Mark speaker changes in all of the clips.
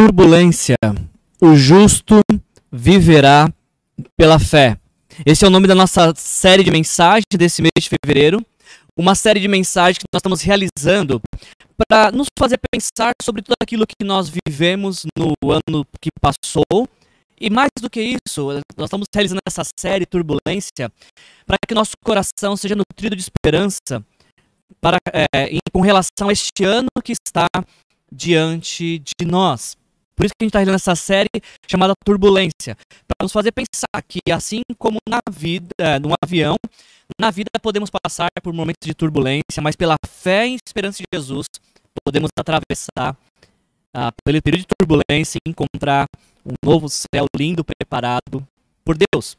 Speaker 1: turbulência, o justo viverá pela fé. Esse é o nome da nossa série de mensagens desse mês de fevereiro. Uma série de mensagens que nós estamos realizando para nos fazer pensar sobre tudo aquilo que nós vivemos no ano que passou. E mais do que isso, nós estamos realizando essa série Turbulência para que nosso coração seja nutrido de esperança para, é, em, com relação a este ano que está diante de nós. Por isso que a gente está realizando essa série chamada Turbulência, para nos fazer pensar que assim como na vida, é, num avião, na vida podemos passar por momentos de turbulência, mas pela fé e esperança de Jesus, podemos atravessar ah, pelo período de turbulência e encontrar um novo céu lindo preparado por Deus.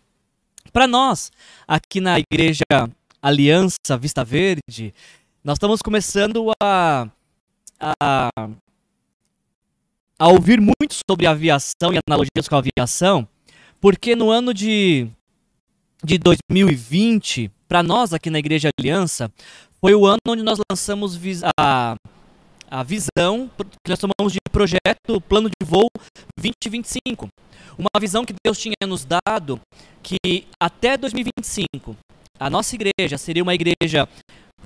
Speaker 1: Para nós, aqui na igreja Aliança Vista Verde, nós estamos começando a, a a ouvir muito sobre aviação e analogias com a aviação, porque no ano de, de 2020, para nós aqui na Igreja Aliança, foi o ano onde nós lançamos a, a visão que nós chamamos de projeto Plano de Voo 2025. Uma visão que Deus tinha nos dado que até 2025 a nossa igreja seria uma igreja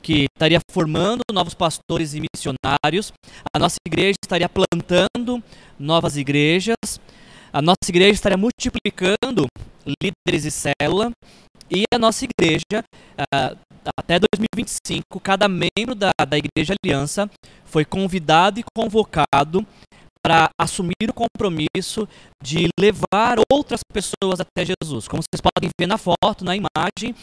Speaker 1: que estaria formando novos pastores e missionários, a nossa igreja estaria plantando novas igrejas, a nossa igreja estaria multiplicando líderes e célula, e a nossa igreja, uh, até 2025, cada membro da, da Igreja Aliança foi convidado e convocado para assumir o compromisso de levar outras pessoas até Jesus. Como vocês podem ver na foto, na imagem,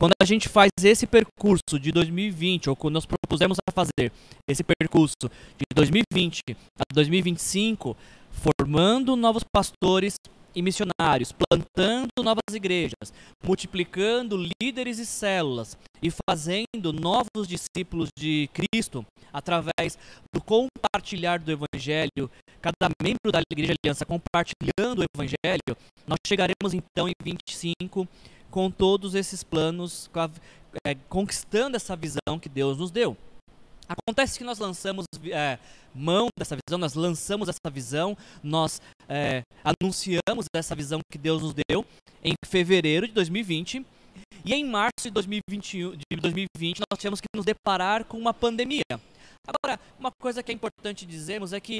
Speaker 1: quando a gente faz esse percurso de 2020, ou quando nós propusemos a fazer esse percurso de 2020 a 2025, formando novos pastores e missionários, plantando novas igrejas, multiplicando líderes e células e fazendo novos discípulos de Cristo através do compartilhar do Evangelho, cada membro da Igreja Aliança compartilhando o Evangelho, nós chegaremos então em 25 com todos esses planos, é, conquistando essa visão que Deus nos deu. Acontece que nós lançamos é, mão dessa visão, nós lançamos essa visão, nós é, anunciamos essa visão que Deus nos deu em fevereiro de 2020. E em março de 2021, de 2020 nós tivemos que nos deparar com uma pandemia. Agora, uma coisa que é importante dizermos é que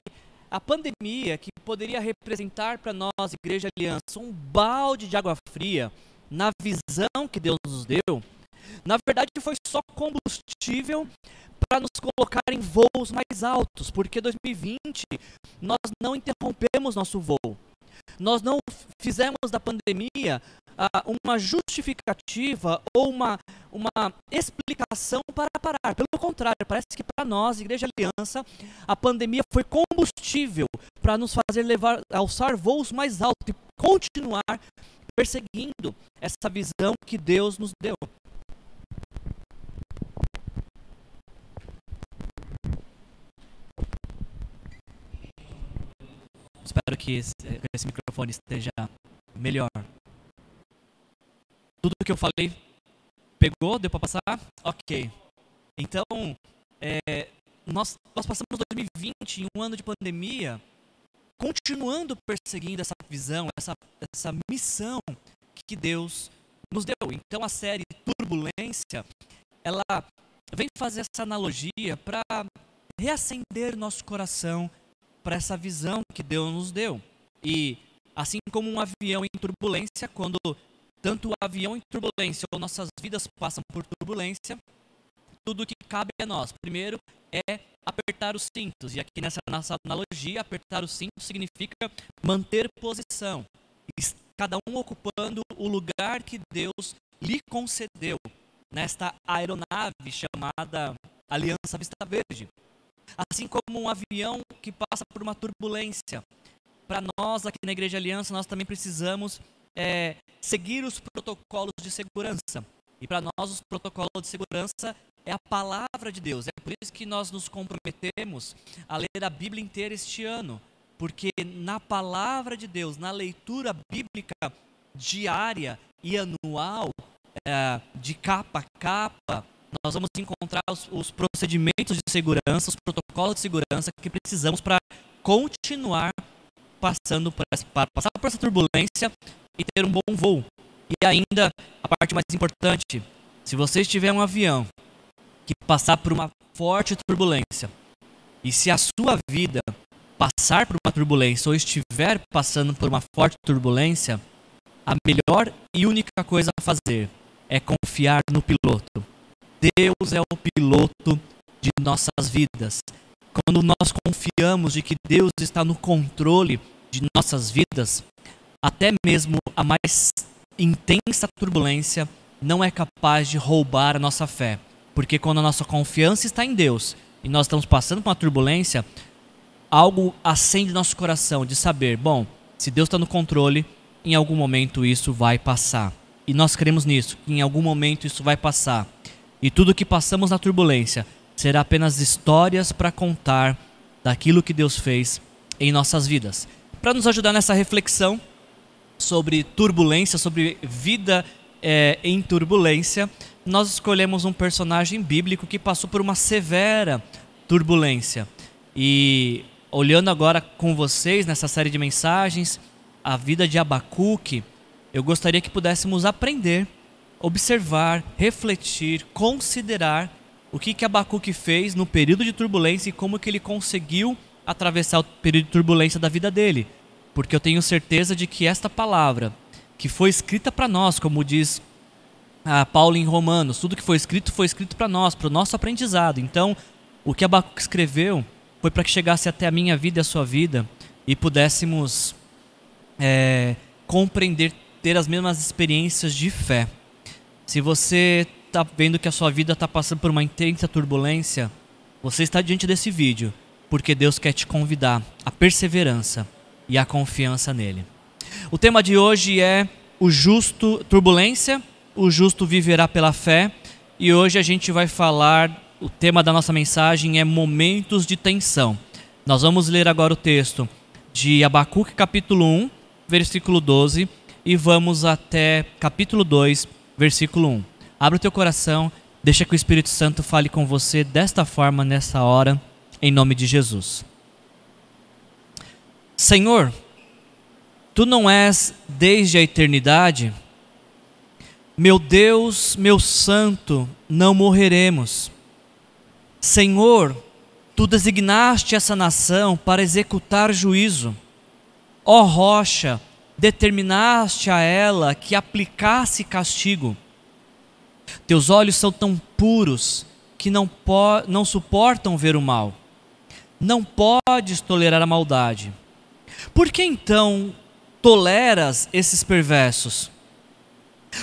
Speaker 1: a pandemia, que poderia representar para nós, Igreja Aliança, um balde de água fria na visão que Deus nos deu, na verdade foi só combustível para nos colocar em voos mais altos, porque 2020 nós não interrompemos nosso voo. Nós não fizemos da pandemia uh, uma justificativa ou uma, uma explicação para parar. Pelo contrário, parece que para nós, Igreja Aliança, a pandemia foi combustível para nos fazer levar, alçar voos mais altos e continuar perseguindo essa visão que Deus nos deu. Espero que esse, esse, microfone esteja melhor. Tudo que eu falei pegou? Deu para passar? Ok. Então, é, nós, nós passamos 2020, um ano de pandemia, continuando perseguindo essa visão, essa, essa missão que Deus nos deu. Então, a série Turbulência, ela vem fazer essa analogia para reacender nosso coração para essa visão que Deus nos deu. E assim como um avião em turbulência, quando tanto o avião em turbulência ou nossas vidas passam por turbulência, tudo que cabe a nós, primeiro, é apertar os cintos. E aqui nessa nossa analogia, apertar os cintos significa manter posição. Cada um ocupando o lugar que Deus lhe concedeu nesta aeronave chamada Aliança Vista Verde. Assim como um avião que passa por uma turbulência. Para nós, aqui na Igreja Aliança, nós também precisamos é, seguir os protocolos de segurança. E para nós, os protocolos de segurança é a palavra de Deus. É por isso que nós nos comprometemos a ler a Bíblia inteira este ano. Porque na palavra de Deus, na leitura bíblica diária e anual, é, de capa a capa, nós vamos encontrar os, os procedimentos de segurança, os protocolos de segurança que precisamos para continuar passando por essa, passar por essa turbulência e ter um bom voo. E ainda a parte mais importante, se você estiver em um avião que passar por uma forte turbulência, e se a sua vida passar por uma turbulência ou estiver passando por uma forte turbulência, a melhor e única coisa a fazer é confiar no piloto. Deus é o piloto de nossas vidas. Quando nós confiamos de que Deus está no controle de nossas vidas, até mesmo a mais intensa turbulência não é capaz de roubar a nossa fé. Porque quando a nossa confiança está em Deus e nós estamos passando por uma turbulência, algo acende nosso coração de saber, bom, se Deus está no controle, em algum momento isso vai passar. E nós cremos nisso, que em algum momento isso vai passar. E tudo que passamos na turbulência será apenas histórias para contar daquilo que Deus fez em nossas vidas. Para nos ajudar nessa reflexão sobre turbulência, sobre vida é, em turbulência, nós escolhemos um personagem bíblico que passou por uma severa turbulência. E olhando agora com vocês nessa série de mensagens, a vida de Abacuque, eu gostaria que pudéssemos aprender, observar, refletir, considerar o que, que Abacuque fez no período de turbulência e como que ele conseguiu atravessar o período de turbulência da vida dele. Porque eu tenho certeza de que esta palavra, que foi escrita para nós, como diz ah, Paulo em Romanos, tudo que foi escrito foi escrito para nós, para o nosso aprendizado. Então, o que Abacuque escreveu foi para que chegasse até a minha vida e a sua vida e pudéssemos é, compreender, ter as mesmas experiências de fé. Se você está vendo que a sua vida está passando por uma intensa turbulência, você está diante desse vídeo porque Deus quer te convidar à perseverança e à confiança nele. O tema de hoje é o justo turbulência, o justo viverá pela fé, e hoje a gente vai falar, o tema da nossa mensagem é momentos de tensão. Nós vamos ler agora o texto de Abacuque capítulo 1, versículo 12, e vamos até capítulo 2, versículo 1. Abra o teu coração, deixa que o Espírito Santo fale com você desta forma nessa hora, em nome de Jesus. Senhor, tu não és desde a eternidade, meu Deus, meu Santo, não morreremos. Senhor, tu designaste essa nação para executar juízo. Ó rocha, determinaste a ela que aplicasse castigo. Teus olhos são tão puros que não, não suportam ver o mal. Não podes tolerar a maldade. Por que então toleras esses perversos?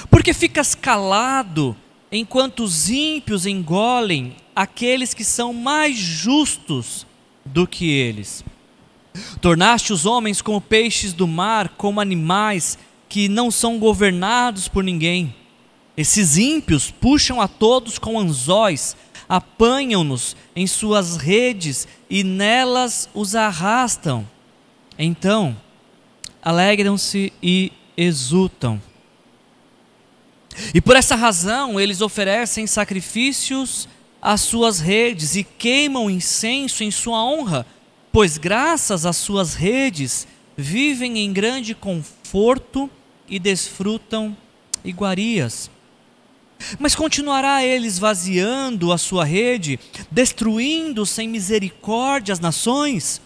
Speaker 1: Porque ficas calado enquanto os ímpios engolem aqueles que são mais justos do que eles. Tornaste os homens como peixes do mar, como animais que não são governados por ninguém. Esses ímpios puxam a todos com anzóis, apanham-nos em suas redes e nelas os arrastam. Então, alegram-se e exultam. E por essa razão eles oferecem sacrifícios às suas redes e queimam incenso em sua honra, pois graças às suas redes vivem em grande conforto e desfrutam iguarias. Mas continuará ele esvaziando a sua rede, destruindo sem misericórdia as nações?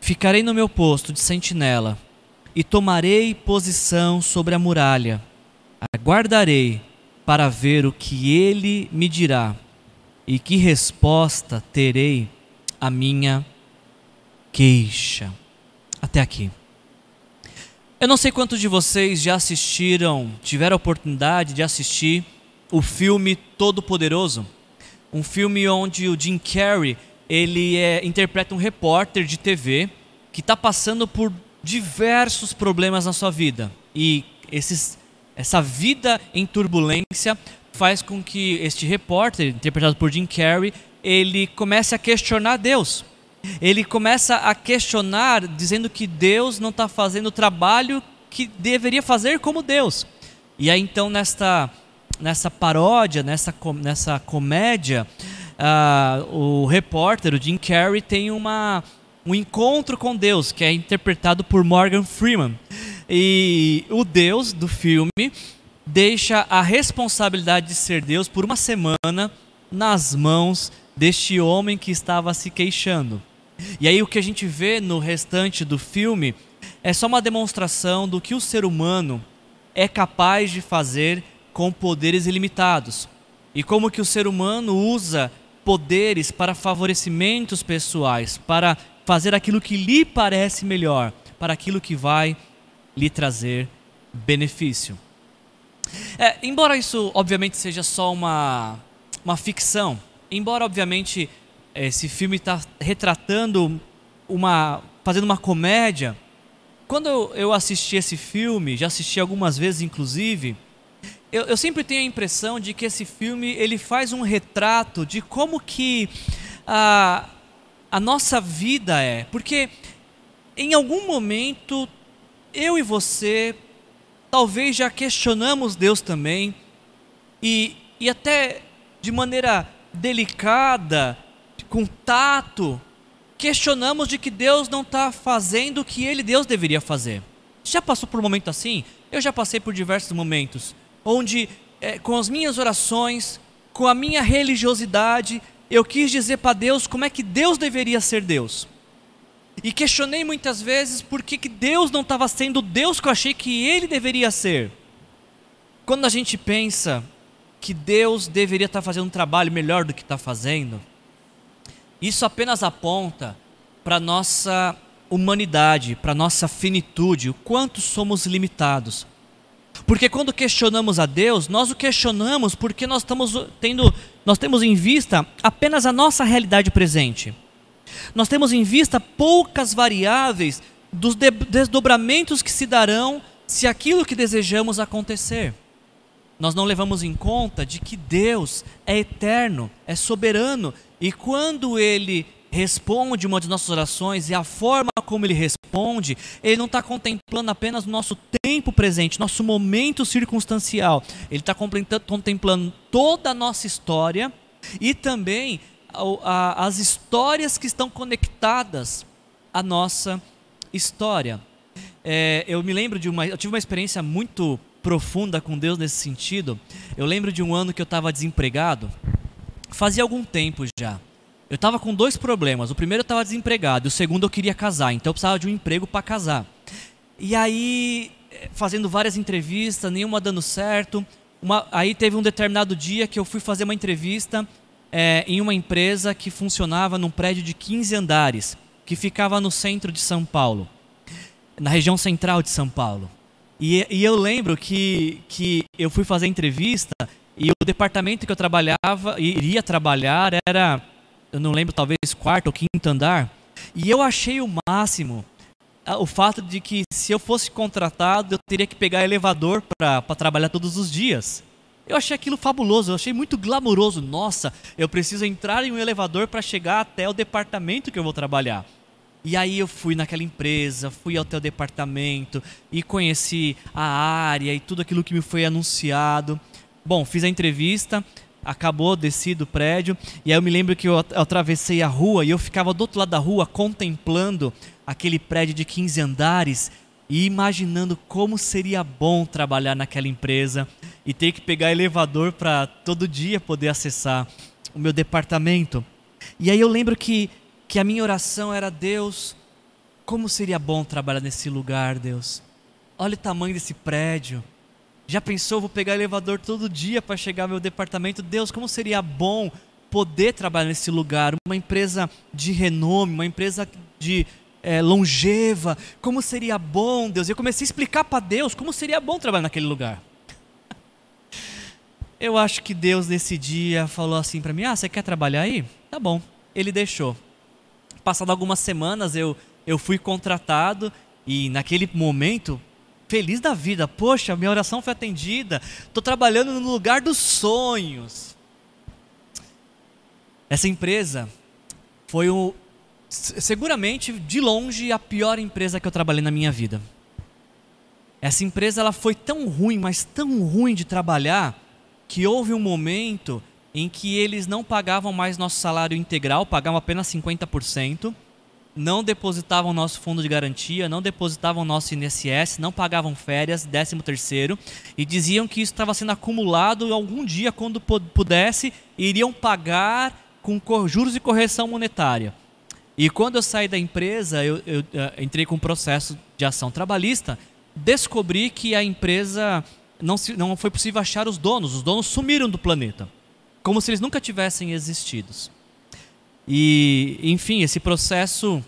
Speaker 1: Ficarei no meu posto de sentinela e tomarei posição sobre a muralha. Aguardarei para ver o que ele me dirá e que resposta terei à minha queixa. Até aqui. Eu não sei quantos de vocês já assistiram, tiveram a oportunidade de assistir o filme Todo Poderoso, um filme onde o Jim Carrey ele é, interpreta um repórter de TV que está passando por diversos problemas na sua vida e esses, essa vida em turbulência faz com que este repórter interpretado por Jim Carrey ele comece a questionar Deus ele começa a questionar, dizendo que Deus não está fazendo o trabalho que deveria fazer como Deus. E aí então nesta, nessa paródia, nessa, nessa comédia, uh, o repórter, o Jim Carrey, tem uma, um encontro com Deus, que é interpretado por Morgan Freeman. E o Deus do filme deixa a responsabilidade de ser Deus por uma semana nas mãos deste homem que estava se queixando. E aí o que a gente vê no restante do filme é só uma demonstração do que o ser humano é capaz de fazer com poderes ilimitados. E como que o ser humano usa poderes para favorecimentos pessoais, para fazer aquilo que lhe parece melhor, para aquilo que vai lhe trazer benefício. É, embora isso, obviamente, seja só uma, uma ficção, embora, obviamente, esse filme está retratando uma. fazendo uma comédia. Quando eu, assisti esse filme, já assisti algumas vezes, inclusive, eu, eu, sempre tenho a impressão de que esse filme ele faz um retrato de como que a, a nossa vida é. Porque em algum momento eu e você talvez já questionamos Deus também e, e até de maneira delicada, com tato, questionamos de que Deus não está fazendo o que Ele, Deus, deveria fazer. Já passou por um momento assim? Eu já passei por diversos momentos onde, é, com as minhas orações, com a minha religiosidade, eu quis dizer para Deus como é que Deus deveria ser Deus. E questionei muitas vezes por que, que Deus não estava sendo Deus que eu achei que Ele deveria ser. Quando a gente pensa que Deus deveria estar tá fazendo um trabalho melhor do que está fazendo, isso apenas aponta para a nossa humanidade, para a nossa finitude, o quanto somos limitados. Porque quando questionamos a Deus, nós o questionamos porque nós estamos tendo, nós temos em vista apenas a nossa realidade presente. Nós temos em vista poucas variáveis dos desdobramentos que se darão se aquilo que desejamos acontecer. Nós não levamos em conta de que Deus é eterno, é soberano, e quando Ele responde uma de nossas orações e a forma como ele responde, ele não está contemplando apenas o nosso tempo presente, nosso momento circunstancial. Ele está contemplando toda a nossa história e também as histórias que estão conectadas à nossa história. É, eu me lembro de uma. Eu tive uma experiência muito profunda com Deus nesse sentido. Eu lembro de um ano que eu estava desempregado, fazia algum tempo já. Eu estava com dois problemas. O primeiro eu estava desempregado, o segundo eu queria casar, então eu precisava de um emprego para casar. E aí, eh, fazendo várias entrevistas, nenhuma dando certo. Uma, aí teve um determinado dia que eu fui fazer uma entrevista é, em uma empresa que funcionava num prédio de 15 andares, que ficava no centro de São Paulo, na região central de São Paulo. E, e eu lembro que, que eu fui fazer a entrevista e o departamento que eu trabalhava, iria trabalhar, era, eu não lembro, talvez quarto ou quinto andar. E eu achei o máximo o fato de que se eu fosse contratado, eu teria que pegar elevador para trabalhar todos os dias. Eu achei aquilo fabuloso, eu achei muito glamouroso. Nossa, eu preciso entrar em um elevador para chegar até o departamento que eu vou trabalhar. E aí eu fui naquela empresa, fui até o departamento e conheci a área e tudo aquilo que me foi anunciado. Bom, fiz a entrevista, acabou, desci do prédio, e aí eu me lembro que eu atravessei a rua e eu ficava do outro lado da rua contemplando aquele prédio de 15 andares e imaginando como seria bom trabalhar naquela empresa e ter que pegar elevador para todo dia poder acessar o meu departamento. E aí eu lembro que, que a minha oração era: Deus, como seria bom trabalhar nesse lugar, Deus. Olha o tamanho desse prédio. Já pensou, vou pegar elevador todo dia para chegar ao meu departamento? Deus, como seria bom poder trabalhar nesse lugar? Uma empresa de renome, uma empresa de é, longeva, como seria bom, Deus. Eu comecei a explicar para Deus como seria bom trabalhar naquele lugar. Eu acho que Deus nesse dia falou assim para mim: Ah, você quer trabalhar aí? Tá bom. Ele deixou. Passado algumas semanas eu, eu fui contratado e naquele momento, feliz da vida, poxa, minha oração foi atendida, estou trabalhando no lugar dos sonhos. Essa empresa foi o, seguramente, de longe, a pior empresa que eu trabalhei na minha vida. Essa empresa ela foi tão ruim, mas tão ruim de trabalhar, que houve um momento em que eles não pagavam mais nosso salário integral, pagavam apenas 50%, não depositavam nosso fundo de garantia, não depositavam nosso INSS, não pagavam férias, 13 terceiro, e diziam que isso estava sendo acumulado algum dia, quando pudesse, iriam pagar com juros e correção monetária. E quando eu saí da empresa, eu, eu, eu eh, entrei com um processo de ação trabalhista, descobri que a empresa não, se, não foi possível achar os donos, os donos sumiram do planeta, como se eles nunca tivessem existido. E, enfim, esse processo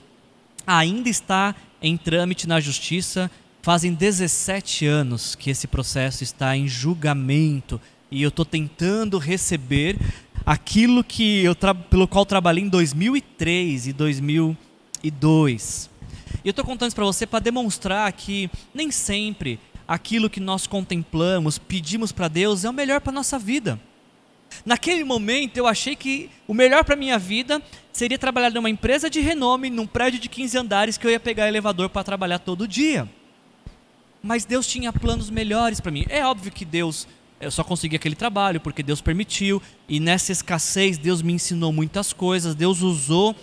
Speaker 1: ainda está em trâmite na justiça. Fazem 17 anos que esse processo está em julgamento e eu estou tentando receber aquilo que eu pelo qual trabalhei em 2003 e 2002. E eu estou contando isso para você para demonstrar que nem sempre aquilo que nós contemplamos, pedimos para Deus é o melhor para nossa vida. Naquele momento eu achei que o melhor para minha vida seria trabalhar numa empresa de renome, num prédio de 15 andares que eu ia pegar elevador para trabalhar todo dia. Mas Deus tinha planos melhores para mim. É óbvio que Deus eu só consegui aquele trabalho porque Deus permitiu e nessa escassez Deus me ensinou muitas coisas. Deus usou,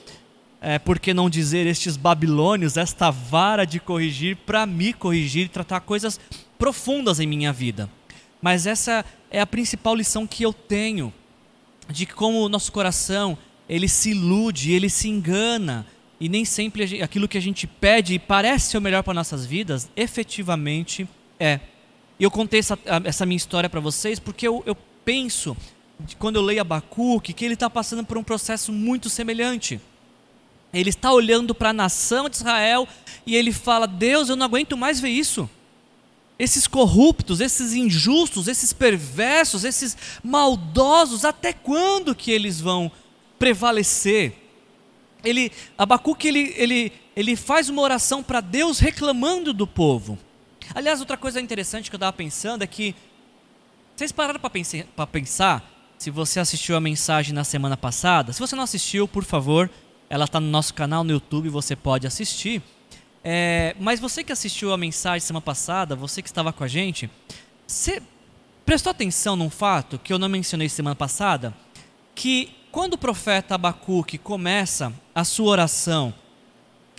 Speaker 1: é, por que não dizer, estes babilônios, esta vara de corrigir para me corrigir e tratar coisas profundas em minha vida. Mas essa é a principal lição que eu tenho de como o nosso coração ele se ilude, ele se engana e nem sempre aquilo que a gente pede e parece ser o melhor para nossas vidas, efetivamente é. Eu contei essa, essa minha história para vocês porque eu, eu penso, quando eu leio Abacuque, que ele está passando por um processo muito semelhante. Ele está olhando para a nação de Israel e ele fala: Deus, eu não aguento mais ver isso esses corruptos, esses injustos, esses perversos, esses maldosos, até quando que eles vão prevalecer? Ele, Abacuque, ele, ele, ele faz uma oração para Deus reclamando do povo. Aliás, outra coisa interessante que eu estava pensando é que, vocês pararam para pensar, pensar, se você assistiu a mensagem na semana passada, se você não assistiu, por favor, ela está no nosso canal no YouTube, você pode assistir. É, mas você que assistiu a mensagem semana passada, você que estava com a gente, você prestou atenção num fato que eu não mencionei semana passada? Que quando o profeta Abacuque começa a sua oração,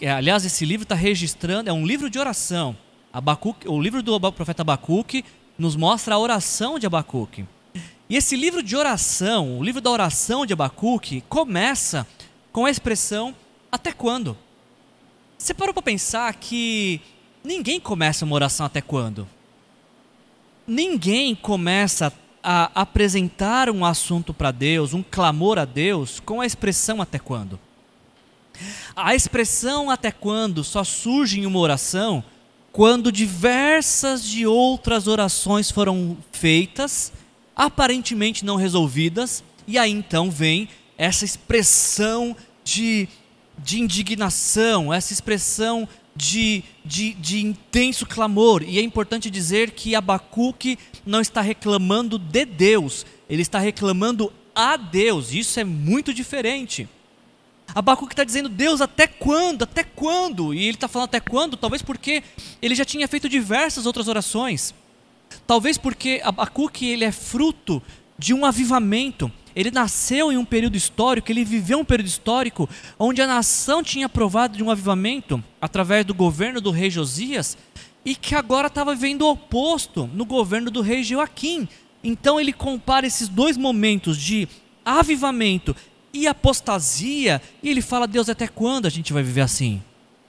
Speaker 1: é, aliás, esse livro está registrando, é um livro de oração. Abacuque, o livro do profeta Abacuque nos mostra a oração de Abacuque. E esse livro de oração, o livro da oração de Abacuque, começa com a expressão até quando? Você parou para pensar que ninguém começa uma oração até quando? Ninguém começa a apresentar um assunto para Deus, um clamor a Deus, com a expressão até quando? A expressão até quando só surge em uma oração quando diversas de outras orações foram feitas, aparentemente não resolvidas, e aí então vem essa expressão de de indignação, essa expressão de, de, de, intenso clamor. E é importante dizer que Abacuque não está reclamando de Deus, ele está reclamando a Deus. Isso é muito diferente. Abacuque está dizendo, Deus, até quando? Até quando? E ele está falando até quando? Talvez porque ele já tinha feito diversas outras orações. Talvez porque Abacuque ele é fruto de um avivamento. Ele nasceu em um período histórico, ele viveu um período histórico onde a nação tinha provado de um avivamento através do governo do rei Josias e que agora estava vivendo o oposto no governo do rei Joaquim. Então ele compara esses dois momentos de avivamento e apostasia e ele fala: Deus, até quando a gente vai viver assim?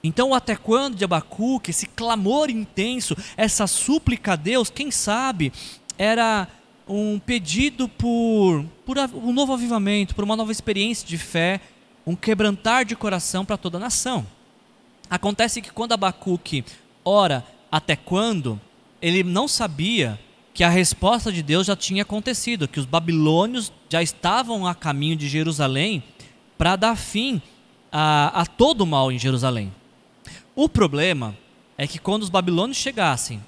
Speaker 1: Então, até quando de Abacuque, esse clamor intenso, essa súplica a Deus, quem sabe, era um pedido por, por um novo avivamento, por uma nova experiência de fé, um quebrantar de coração para toda a nação. Acontece que quando Abacuque ora até quando, ele não sabia que a resposta de Deus já tinha acontecido, que os babilônios já estavam a caminho de Jerusalém para dar fim a, a todo o mal em Jerusalém. O problema é que quando os babilônios chegassem,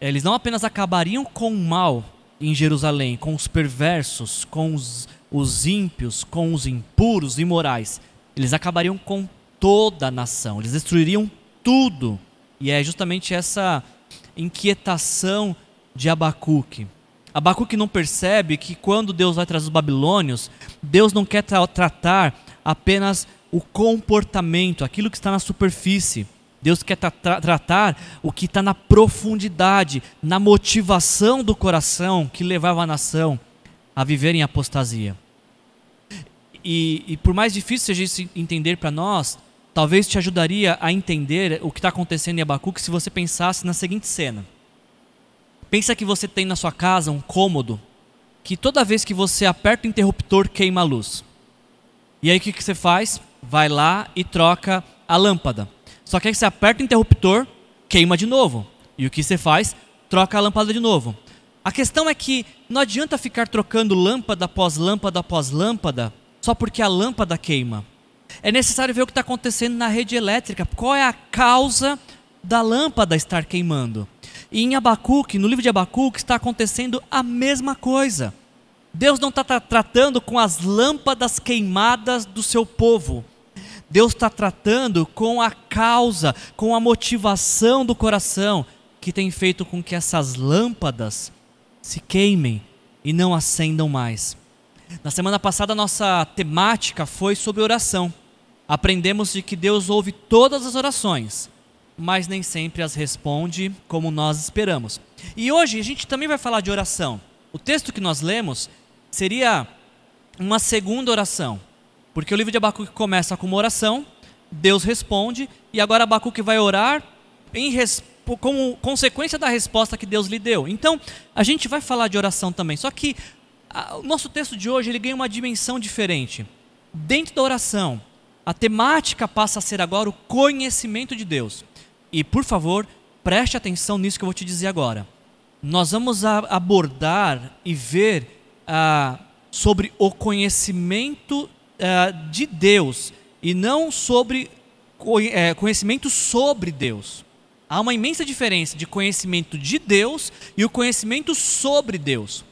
Speaker 1: eles não apenas acabariam com o mal, em Jerusalém, com os perversos, com os, os ímpios, com os impuros, imorais, eles acabariam com toda a nação, eles destruiriam tudo. E é justamente essa inquietação de Abacuque. Abacuque não percebe que quando Deus vai trazer os babilônios, Deus não quer tra tratar apenas o comportamento, aquilo que está na superfície. Deus quer tra tratar o que está na profundidade, na motivação do coração que levava a nação a viver em apostasia. E, e por mais difícil seja isso entender para nós, talvez te ajudaria a entender o que está acontecendo em Abacuque se você pensasse na seguinte cena. Pensa que você tem na sua casa um cômodo que toda vez que você aperta o interruptor queima a luz. E aí o que, que você faz? Vai lá e troca a lâmpada. Só que aí você aperta o interruptor, queima de novo. E o que você faz? Troca a lâmpada de novo. A questão é que não adianta ficar trocando lâmpada após lâmpada após lâmpada só porque a lâmpada queima. É necessário ver o que está acontecendo na rede elétrica. Qual é a causa da lâmpada estar queimando? E em Abacuque, no livro de Abacuque, está acontecendo a mesma coisa. Deus não está tra tratando com as lâmpadas queimadas do seu povo. Deus está tratando com a causa, com a motivação do coração que tem feito com que essas lâmpadas se queimem e não acendam mais. Na semana passada, nossa temática foi sobre oração. Aprendemos de que Deus ouve todas as orações, mas nem sempre as responde como nós esperamos. E hoje a gente também vai falar de oração. O texto que nós lemos seria uma segunda oração. Porque o livro de Abacuque começa com uma oração, Deus responde, e agora Abacuque vai orar em como consequência da resposta que Deus lhe deu. Então, a gente vai falar de oração também, só que a, o nosso texto de hoje ele ganha uma dimensão diferente. Dentro da oração, a temática passa a ser agora o conhecimento de Deus. E, por favor, preste atenção nisso que eu vou te dizer agora. Nós vamos abordar e ver ah, sobre o conhecimento uh, de Deus e não sobre uh, conhecimento sobre Deus. Há uma imensa diferença de conhecimento de Deus e o conhecimento sobre Deus.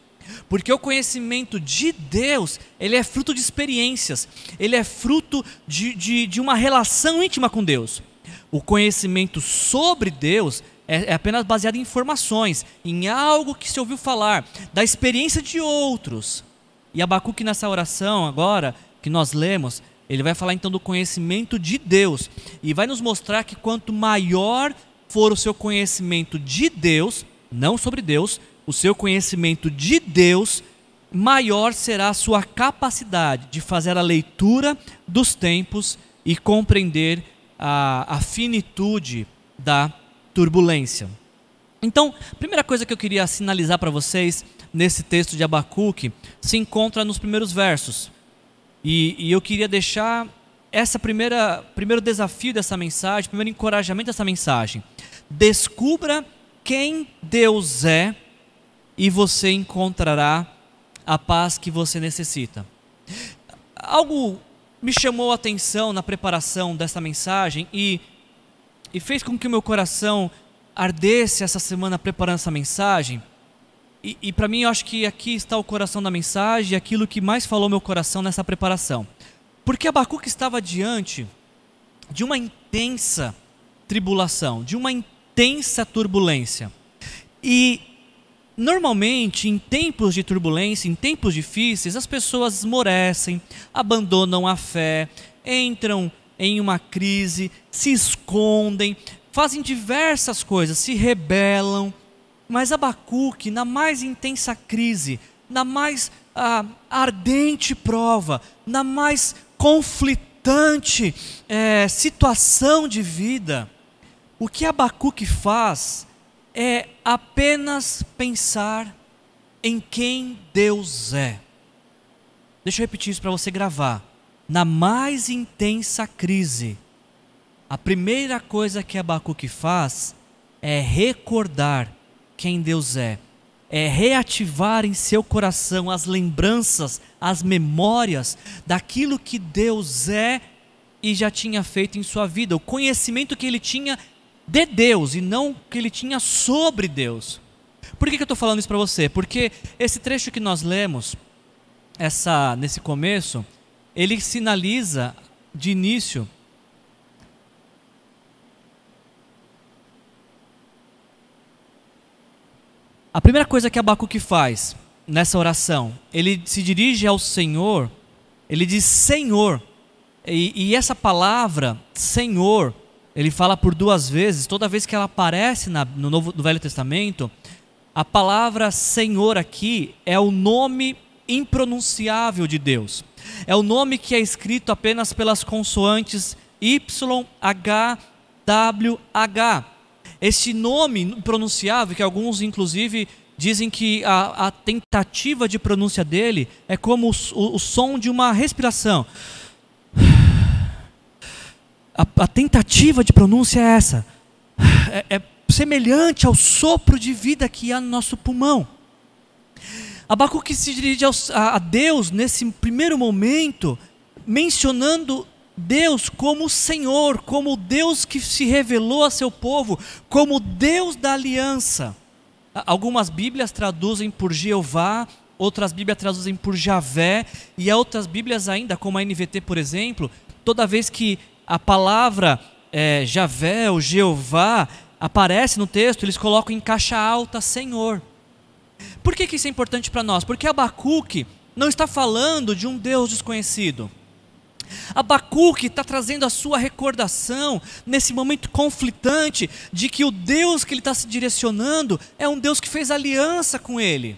Speaker 1: Porque o conhecimento de Deus, ele é fruto de experiências, ele é fruto de, de, de uma relação íntima com Deus. O conhecimento sobre Deus é, é, apenas baseado em informações, em algo que se ouviu falar, da experiência de outros. E Abacuque nessa oração agora, que nós lemos, ele vai falar então do conhecimento de Deus e vai nos mostrar que quanto maior for o seu conhecimento de Deus, não sobre Deus, o seu conhecimento de Deus, maior será a sua capacidade de fazer a leitura dos tempos e compreender a, a finitude da turbulência. Então, primeira coisa que eu queria sinalizar para vocês nesse texto de Abacuque se encontra nos primeiros versos. E, e eu queria deixar essa primeira primeiro desafio dessa mensagem, primeiro encorajamento dessa mensagem. Descubra quem Deus é e você encontrará a paz que você necessita. Algo me chamou a atenção na preparação dessa mensagem e, e fez com que o meu coração ardesse essa semana preparando essa mensagem. E, e para mim, eu acho que aqui está o coração da mensagem, aquilo que mais falou meu coração nessa preparação. Porque Abacuque estava diante de uma intensa tribulação, de uma intensa turbulência. E normalmente, em tempos de turbulência, em tempos difíceis, as pessoas esmorecem, abandonam a fé, entram em uma crise, se escondem, fazem diversas coisas, se rebelam mas Abacuque, na mais intensa crise, na mais ah, ardente prova, na mais conflitante é, situação de vida, o que Abacuque faz é apenas pensar em quem Deus é. Deixa eu repetir isso para você gravar. Na mais intensa crise, a primeira coisa que Abacuque faz é recordar quem Deus é. É reativar em seu coração as lembranças, as memórias daquilo que Deus é e já tinha feito em sua vida, o conhecimento que ele tinha de Deus e não que ele tinha sobre Deus. Por que, que eu estou falando isso para você? Porque esse trecho que nós lemos, essa nesse começo, ele sinaliza de início A primeira coisa que Abacuque faz nessa oração, ele se dirige ao Senhor, ele diz: Senhor, E, e, essa palavra, Senhor, ele fala por duas vezes, toda vez que ela aparece na, no, Novo, no Velho Testamento, a palavra Senhor aqui é o nome impronunciável de Deus. É o nome que é escrito apenas pelas consoantes Y, H, W, H. Esse nome impronunciável, que alguns inclusive dizem que a, a tentativa de pronúncia dele é como o, o, o som de uma respiração. A, a, tentativa de pronúncia é essa. É, é semelhante ao sopro de vida que há no nosso pulmão. Abacuque se dirige a Deus nesse primeiro momento, mencionando Deus como Senhor, como Deus que se revelou a seu povo, como Deus da aliança. Algumas Bíblias traduzem por Jeová, outras Bíblias traduzem por Javé, e outras Bíblias ainda, como a NVT, por exemplo, toda vez que a palavra é, Javé ou Jeová aparece no texto, eles colocam em caixa alta Senhor. Por que, que isso é importante para nós? Porque Abacuque não está falando de um Deus desconhecido. Abacuque está trazendo a sua recordação nesse momento conflitante de que o Deus que ele está se direcionando é um Deus que fez aliança com ele.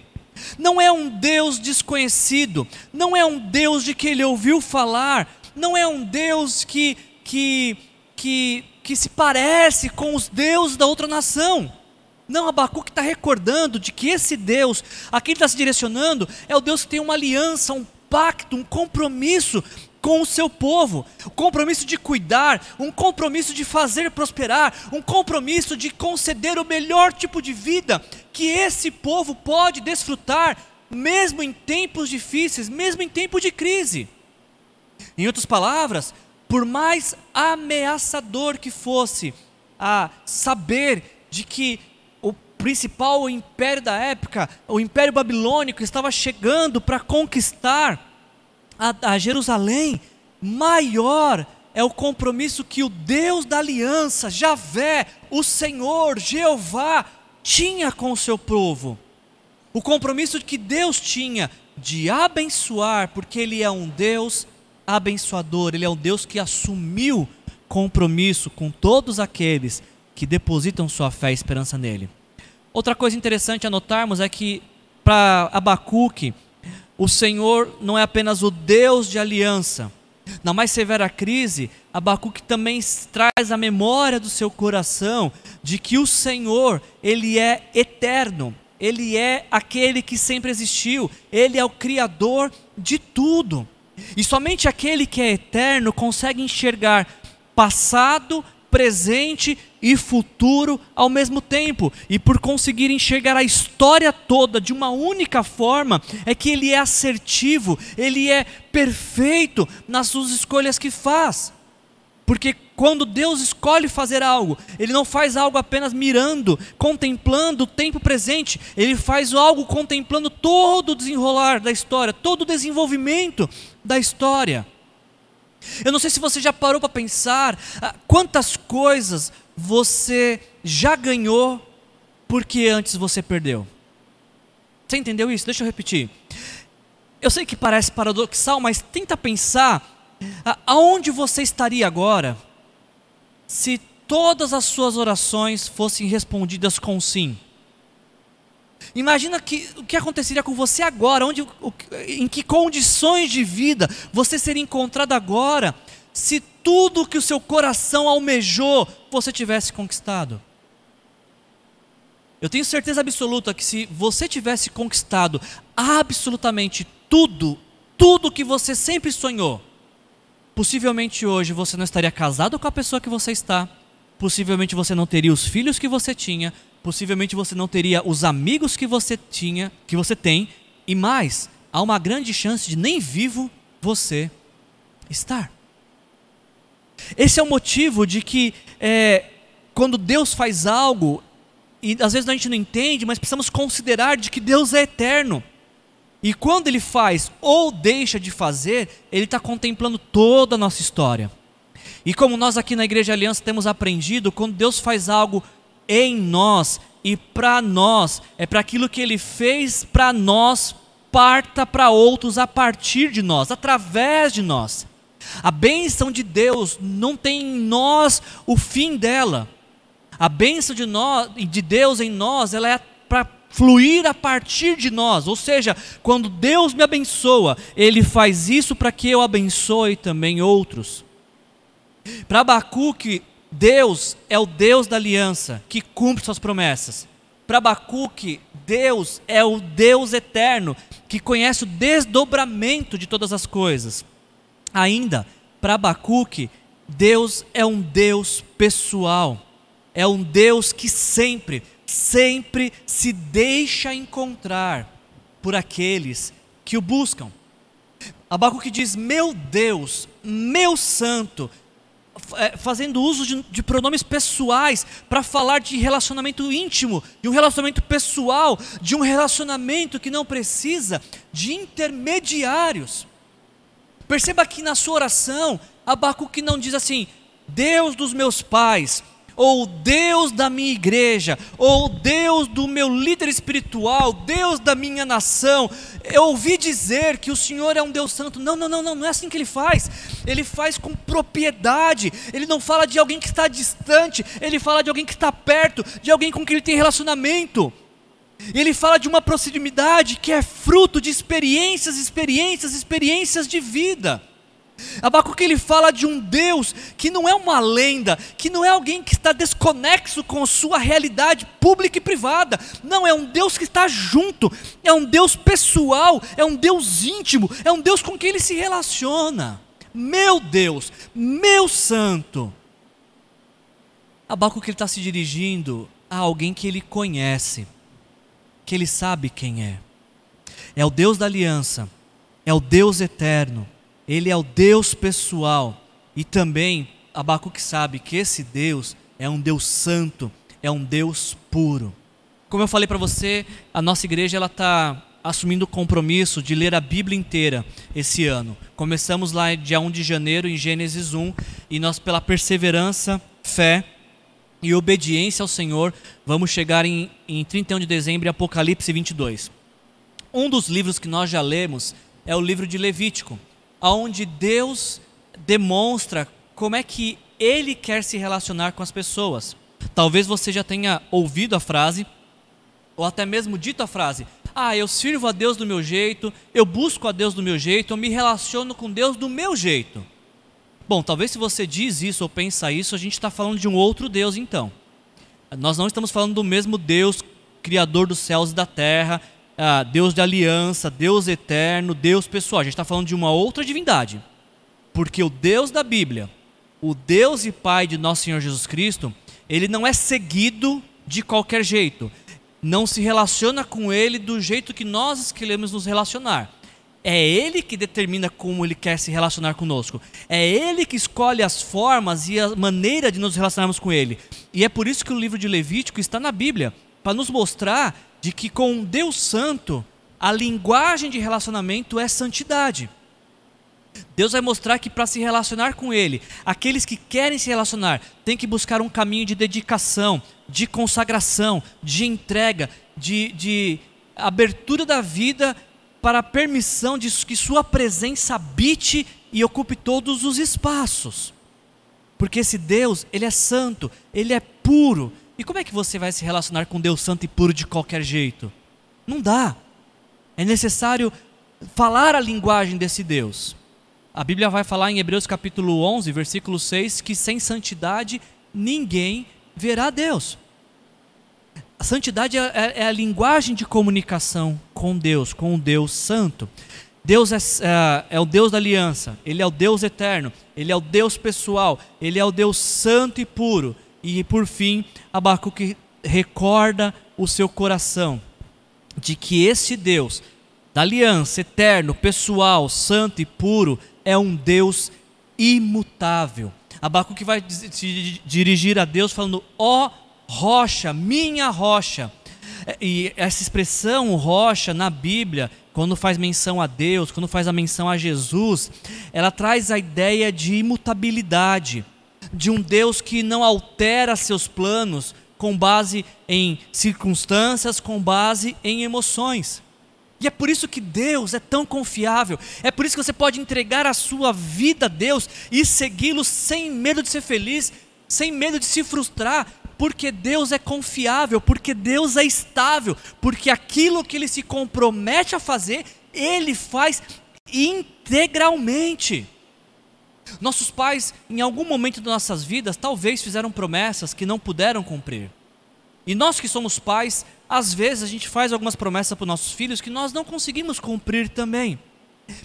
Speaker 1: Não é um Deus desconhecido, não é um Deus de que ele ouviu falar, não é um Deus que, que, que, que se parece com os deuses da outra nação. Não, Abacuque está recordando de que esse Deus, a quem ele está se direcionando, é o Deus que tem uma aliança, um pacto, um compromisso com o seu povo, um compromisso de cuidar, um compromisso de fazer prosperar, um compromisso de conceder o melhor tipo de vida que esse povo pode desfrutar, mesmo em tempos difíceis, mesmo em tempo de crise. Em outras palavras, por mais ameaçador que fosse a saber de que principal império da época, o Império Babilônico, estava chegando para conquistar a, a Jerusalém, maior é o compromisso que o Deus da aliança, Javé, o Senhor, Jeová, tinha com o seu povo. O compromisso que Deus tinha de abençoar, porque Ele é um Deus abençoador, Ele é um Deus que assumiu compromisso com todos aqueles que depositam sua fé e esperança nele. Outra coisa interessante a notarmos é que para Abacuque, o Senhor não é apenas o Deus de aliança. Na mais severa crise, Abacuque também traz a memória do seu coração de que o Senhor, ele é eterno, ele é aquele que sempre existiu, ele é o criador de tudo. E somente aquele que é eterno consegue enxergar passado, presente e futuro ao mesmo tempo. E por conseguir enxergar a história toda de uma única forma, é que ele é assertivo, ele é perfeito nas suas escolhas que faz. Porque quando Deus escolhe fazer algo, Ele não faz algo apenas mirando, contemplando o tempo presente, Ele faz algo contemplando todo o desenrolar da história, todo o desenvolvimento da história. Eu não sei se você já parou para pensar ah, quantas coisas você já ganhou porque antes você perdeu. Você entendeu isso? Deixa eu repetir. Eu sei que parece paradoxal, mas tenta pensar aonde você estaria agora se todas as suas orações fossem respondidas com sim. Imagina que, o que aconteceria com você agora, onde, o, em que condições de vida você seria encontrado agora, se tudo que o seu coração almejou você tivesse conquistado. Eu tenho certeza absoluta que se você tivesse conquistado absolutamente tudo, tudo que você sempre sonhou, possivelmente hoje você não estaria casado com a pessoa que você está, possivelmente você não teria os filhos que você tinha, possivelmente você não teria os amigos que você tinha, que você tem, e mais, há uma grande chance de nem vivo você estar. Esse é o motivo de que é, quando Deus faz algo, e às vezes a gente não entende, mas precisamos considerar de que Deus é eterno. E quando Ele faz ou deixa de fazer, Ele está contemplando toda a nossa história. E como nós aqui na Igreja Aliança temos aprendido, quando Deus faz algo em nós e para nós, é para aquilo que Ele fez para nós, parta para outros a partir de nós, através de nós. A bênção de Deus não tem em nós o fim dela. A bênção de, nós, de Deus em nós, ela é para fluir a partir de nós. Ou seja, quando Deus me abençoa, Ele faz isso para que eu abençoe também outros. Para Abacuque, Deus é o Deus da aliança, que cumpre suas promessas. Para Abacuque, Deus é o Deus eterno, que conhece o desdobramento de todas as coisas. Ainda, para Abacuque, Deus é um Deus pessoal, é um Deus que sempre, sempre se deixa encontrar por aqueles que o buscam. Abacuque diz: Meu Deus, meu santo, fazendo uso de, de pronomes pessoais para falar de relacionamento íntimo, de um relacionamento pessoal, de um relacionamento que não precisa de intermediários. Perceba que na sua oração, Abacuque não diz assim: Deus dos meus pais, ou Deus da minha igreja, ou Deus do meu líder espiritual, Deus da minha nação. Eu ouvi dizer que o Senhor é um Deus santo. Não, não, não, não, não é assim que ele faz. Ele faz com propriedade. Ele não fala de alguém que está distante, ele fala de alguém que está perto, de alguém com quem ele tem relacionamento. Ele fala de uma proximidade que é fruto de experiências, experiências, experiências de vida. Abacuque ele fala de um Deus que não é uma lenda, que não é alguém que está desconexo com sua realidade pública e privada. Não, é um Deus que está junto, é um Deus pessoal, é um Deus íntimo, é um Deus com quem ele se relaciona. Meu Deus, meu santo. Abacuque ele está se dirigindo a alguém que ele conhece, que ele sabe quem é. É o Deus da aliança, é o Deus eterno ele é o Deus pessoal. E também Abacuque sabe que esse Deus é um Deus santo, é um Deus puro. Como eu falei para você, a nossa igreja ela está assumindo o compromisso de ler a Bíblia inteira esse ano. Começamos lá dia 1 de janeiro em Gênesis 1 e nós pela perseverança, fé e obediência ao Senhor vamos chegar em, em 31 de dezembro em Apocalipse 22. Um dos livros que nós já lemos é o livro de Levítico onde Deus demonstra como é que Ele quer se relacionar com as pessoas. Talvez você já tenha ouvido a frase, ou até mesmo dito a frase: Ah, eu sirvo a Deus do meu jeito, eu busco a Deus do meu jeito, eu me relaciono com Deus do meu jeito. Bom, talvez se você diz isso ou pensa isso, a gente está falando de um outro Deus então. Nós não estamos falando do mesmo Deus, Criador dos céus e da terra, ah, Deus de aliança, Deus eterno, Deus pessoal. A gente está falando de uma outra divindade. Porque o Deus da Bíblia, o Deus e Pai de nosso Senhor Jesus Cristo, ele não é seguido de qualquer jeito. Não se relaciona com ele do jeito que nós queremos nos relacionar. É Ele que determina como Ele quer se relacionar conosco. É Ele que escolhe as formas e a maneira de nos relacionarmos com Ele. E é por isso que o livro de Levítico está na Bíblia para nos mostrar de que com um Deus Santo, a linguagem de relacionamento é santidade. Deus vai mostrar que para se relacionar com Ele, aqueles que querem se relacionar têm que buscar um caminho de dedicação, de consagração, de entrega, de, de abertura da vida para a permissão de que Sua presença habite e ocupe todos os espaços. Porque esse Deus, Ele é santo, Ele é puro, e como é que você vai se relacionar com Deus santo e puro de qualquer jeito? Não dá. É necessário falar a linguagem desse Deus. A Bíblia vai falar em Hebreus capítulo 11, versículo 6, que sem santidade ninguém verá Deus. A santidade é, é, é, a linguagem de comunicação com Deus, com o Deus Santo. Deus é, é, é, o Deus da aliança, Ele é o Deus eterno, Ele é o Deus pessoal, Ele é o Deus santo e puro. E por fim, Abacuque recorda o seu coração de que esse Deus da aliança eterno, pessoal, santo e puro é um Deus imutável. Abacuque vai se dirigir a Deus falando: "Ó oh, rocha, minha rocha". E essa expressão rocha na Bíblia, quando faz menção a Deus, quando faz a menção a Jesus, ela traz a ideia de imutabilidade de um Deus que não altera seus planos com base em circunstâncias, com base em emoções. E é por isso que Deus é tão confiável. É por isso que você pode entregar a sua vida a Deus e segui-lo sem medo de ser feliz, sem medo de se frustrar, porque Deus é confiável, porque Deus é estável, porque aquilo que ele se compromete a fazer, ele faz integralmente. Nossos pais, em algum momento de nossas vidas, talvez fizeram promessas que não puderam cumprir. E nós que somos pais, às vezes a gente faz algumas promessas para os nossos filhos que nós não conseguimos cumprir também.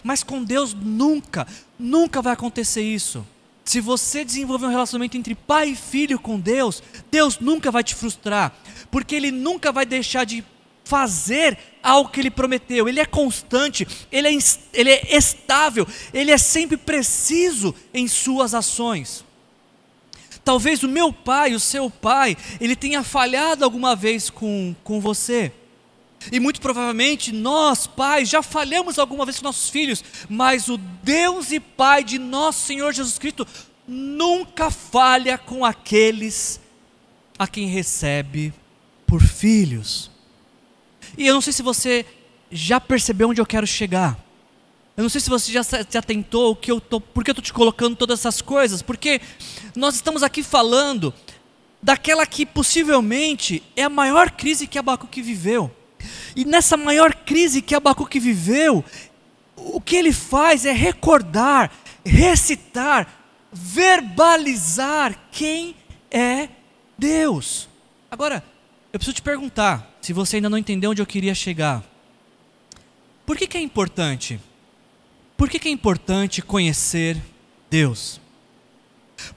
Speaker 1: Mas com Deus nunca, nunca vai acontecer isso. Se você desenvolver um relacionamento entre pai e filho com Deus, Deus nunca vai te frustrar, porque Ele nunca vai deixar de fazer algo que Ele prometeu. Ele é constante, ele é, ele é estável, Ele é sempre preciso em suas ações. Talvez o meu pai, o seu pai, ele tenha falhado alguma vez com, com você. E muito provavelmente nós, pais, já falhamos alguma vez com nossos filhos, mas o Deus e Pai de nosso Senhor Jesus Cristo nunca falha com aqueles a quem recebe por filhos. E eu não sei se você já percebeu onde eu quero chegar. Eu não sei se você já se atentou que eu tô, porque eu estou te colocando todas essas coisas, porque nós estamos aqui falando daquela que possivelmente é a maior crise que Abacuque viveu. E nessa maior crise que Abacuque viveu, o que ele faz é recordar, recitar, verbalizar quem é Deus. Agora, eu preciso te perguntar, se você ainda não entendeu onde eu queria chegar. Por que, que é importante? Por que, que é importante conhecer Deus?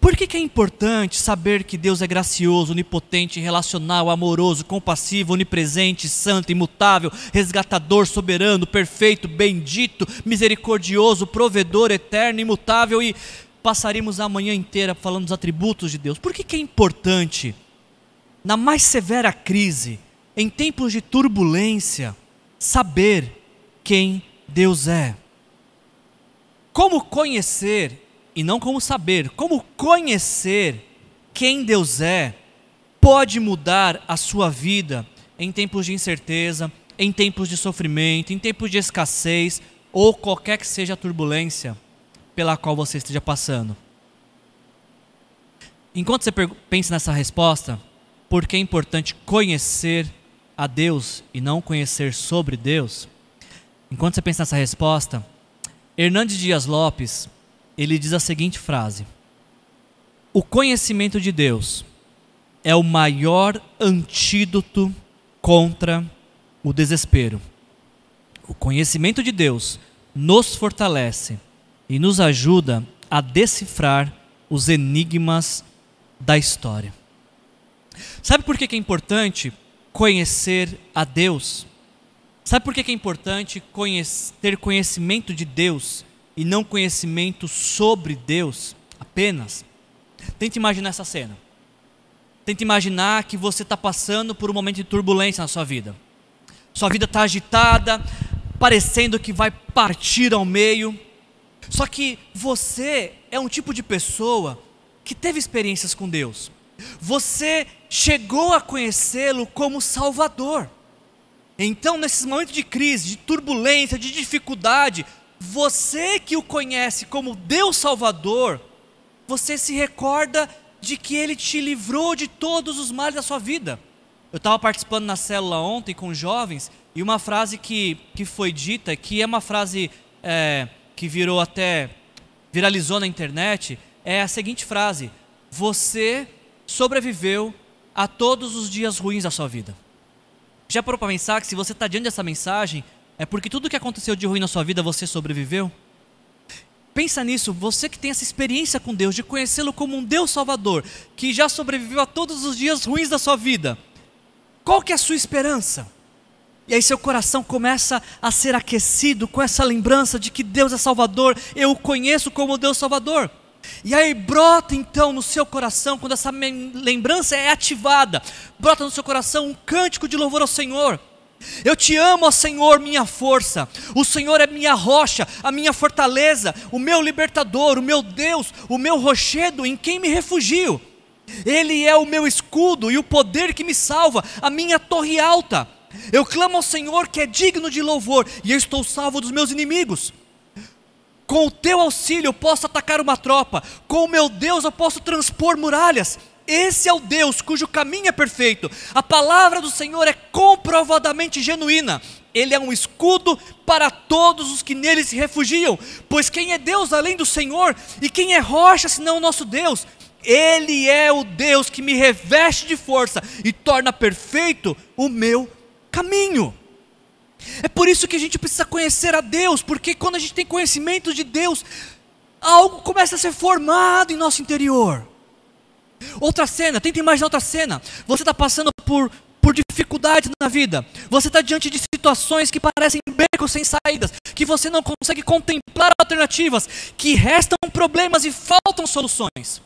Speaker 1: Por que, que, é importante saber que Deus é gracioso, onipotente, relacional, amoroso, compassivo, onipresente, santo, imutável, resgatador, soberano, perfeito, bendito, misericordioso, provedor, eterno, imutável e passaríamos a manhã inteira falando dos atributos de Deus? Por que, que é importante, na mais severa crise, em tempos de turbulência, saber quem Deus é? Como conhecer e não como saber, como conhecer quem Deus é, pode mudar a sua vida em tempos de incerteza, em tempos de sofrimento, em tempos de escassez ou qualquer que seja a turbulência pela qual você esteja passando. Enquanto você pensa nessa resposta, por que é importante conhecer a Deus e não conhecer sobre Deus? Enquanto você pensa nessa resposta, Hernandes Dias Lopes, ele diz a seguinte frase: O conhecimento de Deus é o maior antídoto contra o desespero. O conhecimento de Deus nos fortalece e nos ajuda a decifrar os enigmas da história. Sabe por que é importante conhecer a Deus? Sabe por que é importante ter conhecimento de Deus e não conhecimento sobre Deus apenas? Tente imaginar essa cena. Tente imaginar que você está passando por um momento de turbulência na sua vida. Sua vida está agitada, parecendo que vai partir ao meio. Só que você é um tipo de pessoa que teve experiências com Deus. Você chegou a conhecê-lo como Salvador. Então, nesses momentos de crise, de turbulência, de dificuldade, você que o conhece como Deus Salvador, você se recorda de que Ele te livrou de todos os males da sua vida. Eu estava participando na célula ontem com jovens e uma frase que, que foi dita, que é uma frase é, que virou até, viralizou na internet, é a seguinte frase: Você sobreviveu a todos os dias ruins da sua vida. Já parou para pensar que se você está diante dessa mensagem, é porque tudo que aconteceu de ruim na sua vida você sobreviveu? Pensa nisso, você que tem essa experiência com Deus, de conhecê-lo como um Deus Salvador, que já sobreviveu a todos os dias ruins da sua vida. Qual que é a sua esperança? E aí seu coração começa a ser aquecido com essa lembrança de que Deus é Salvador, eu o conheço como Deus Salvador. E aí brota então no seu coração, quando essa lembrança é ativada, brota no seu coração um cântico de louvor ao Senhor. Eu te amo, ó Senhor, minha força. O Senhor é minha rocha, a minha fortaleza, o meu libertador, o meu Deus, o meu rochedo em quem me refugio. Ele é o meu escudo e o poder que me salva, a minha torre alta. Eu clamo ao Senhor que é digno de louvor, e eu estou salvo dos meus inimigos. Com o teu auxílio eu posso atacar uma tropa, com o meu Deus eu posso transpor muralhas. Esse é o Deus cujo caminho é perfeito. A palavra do Senhor é comprovadamente genuína. Ele é um escudo para todos os que nele se refugiam. Pois quem é Deus além do Senhor? E quem é rocha senão o nosso Deus? Ele é o Deus que me reveste de força e torna perfeito o meu caminho. É por isso que a gente precisa conhecer a Deus, porque quando a gente tem conhecimento de Deus, algo começa a ser formado em nosso interior. Outra cena, tenta imaginar outra cena. Você está passando por, por dificuldades na vida. Você está diante de situações que parecem becos sem saídas, que você não consegue contemplar alternativas, que restam problemas e faltam soluções.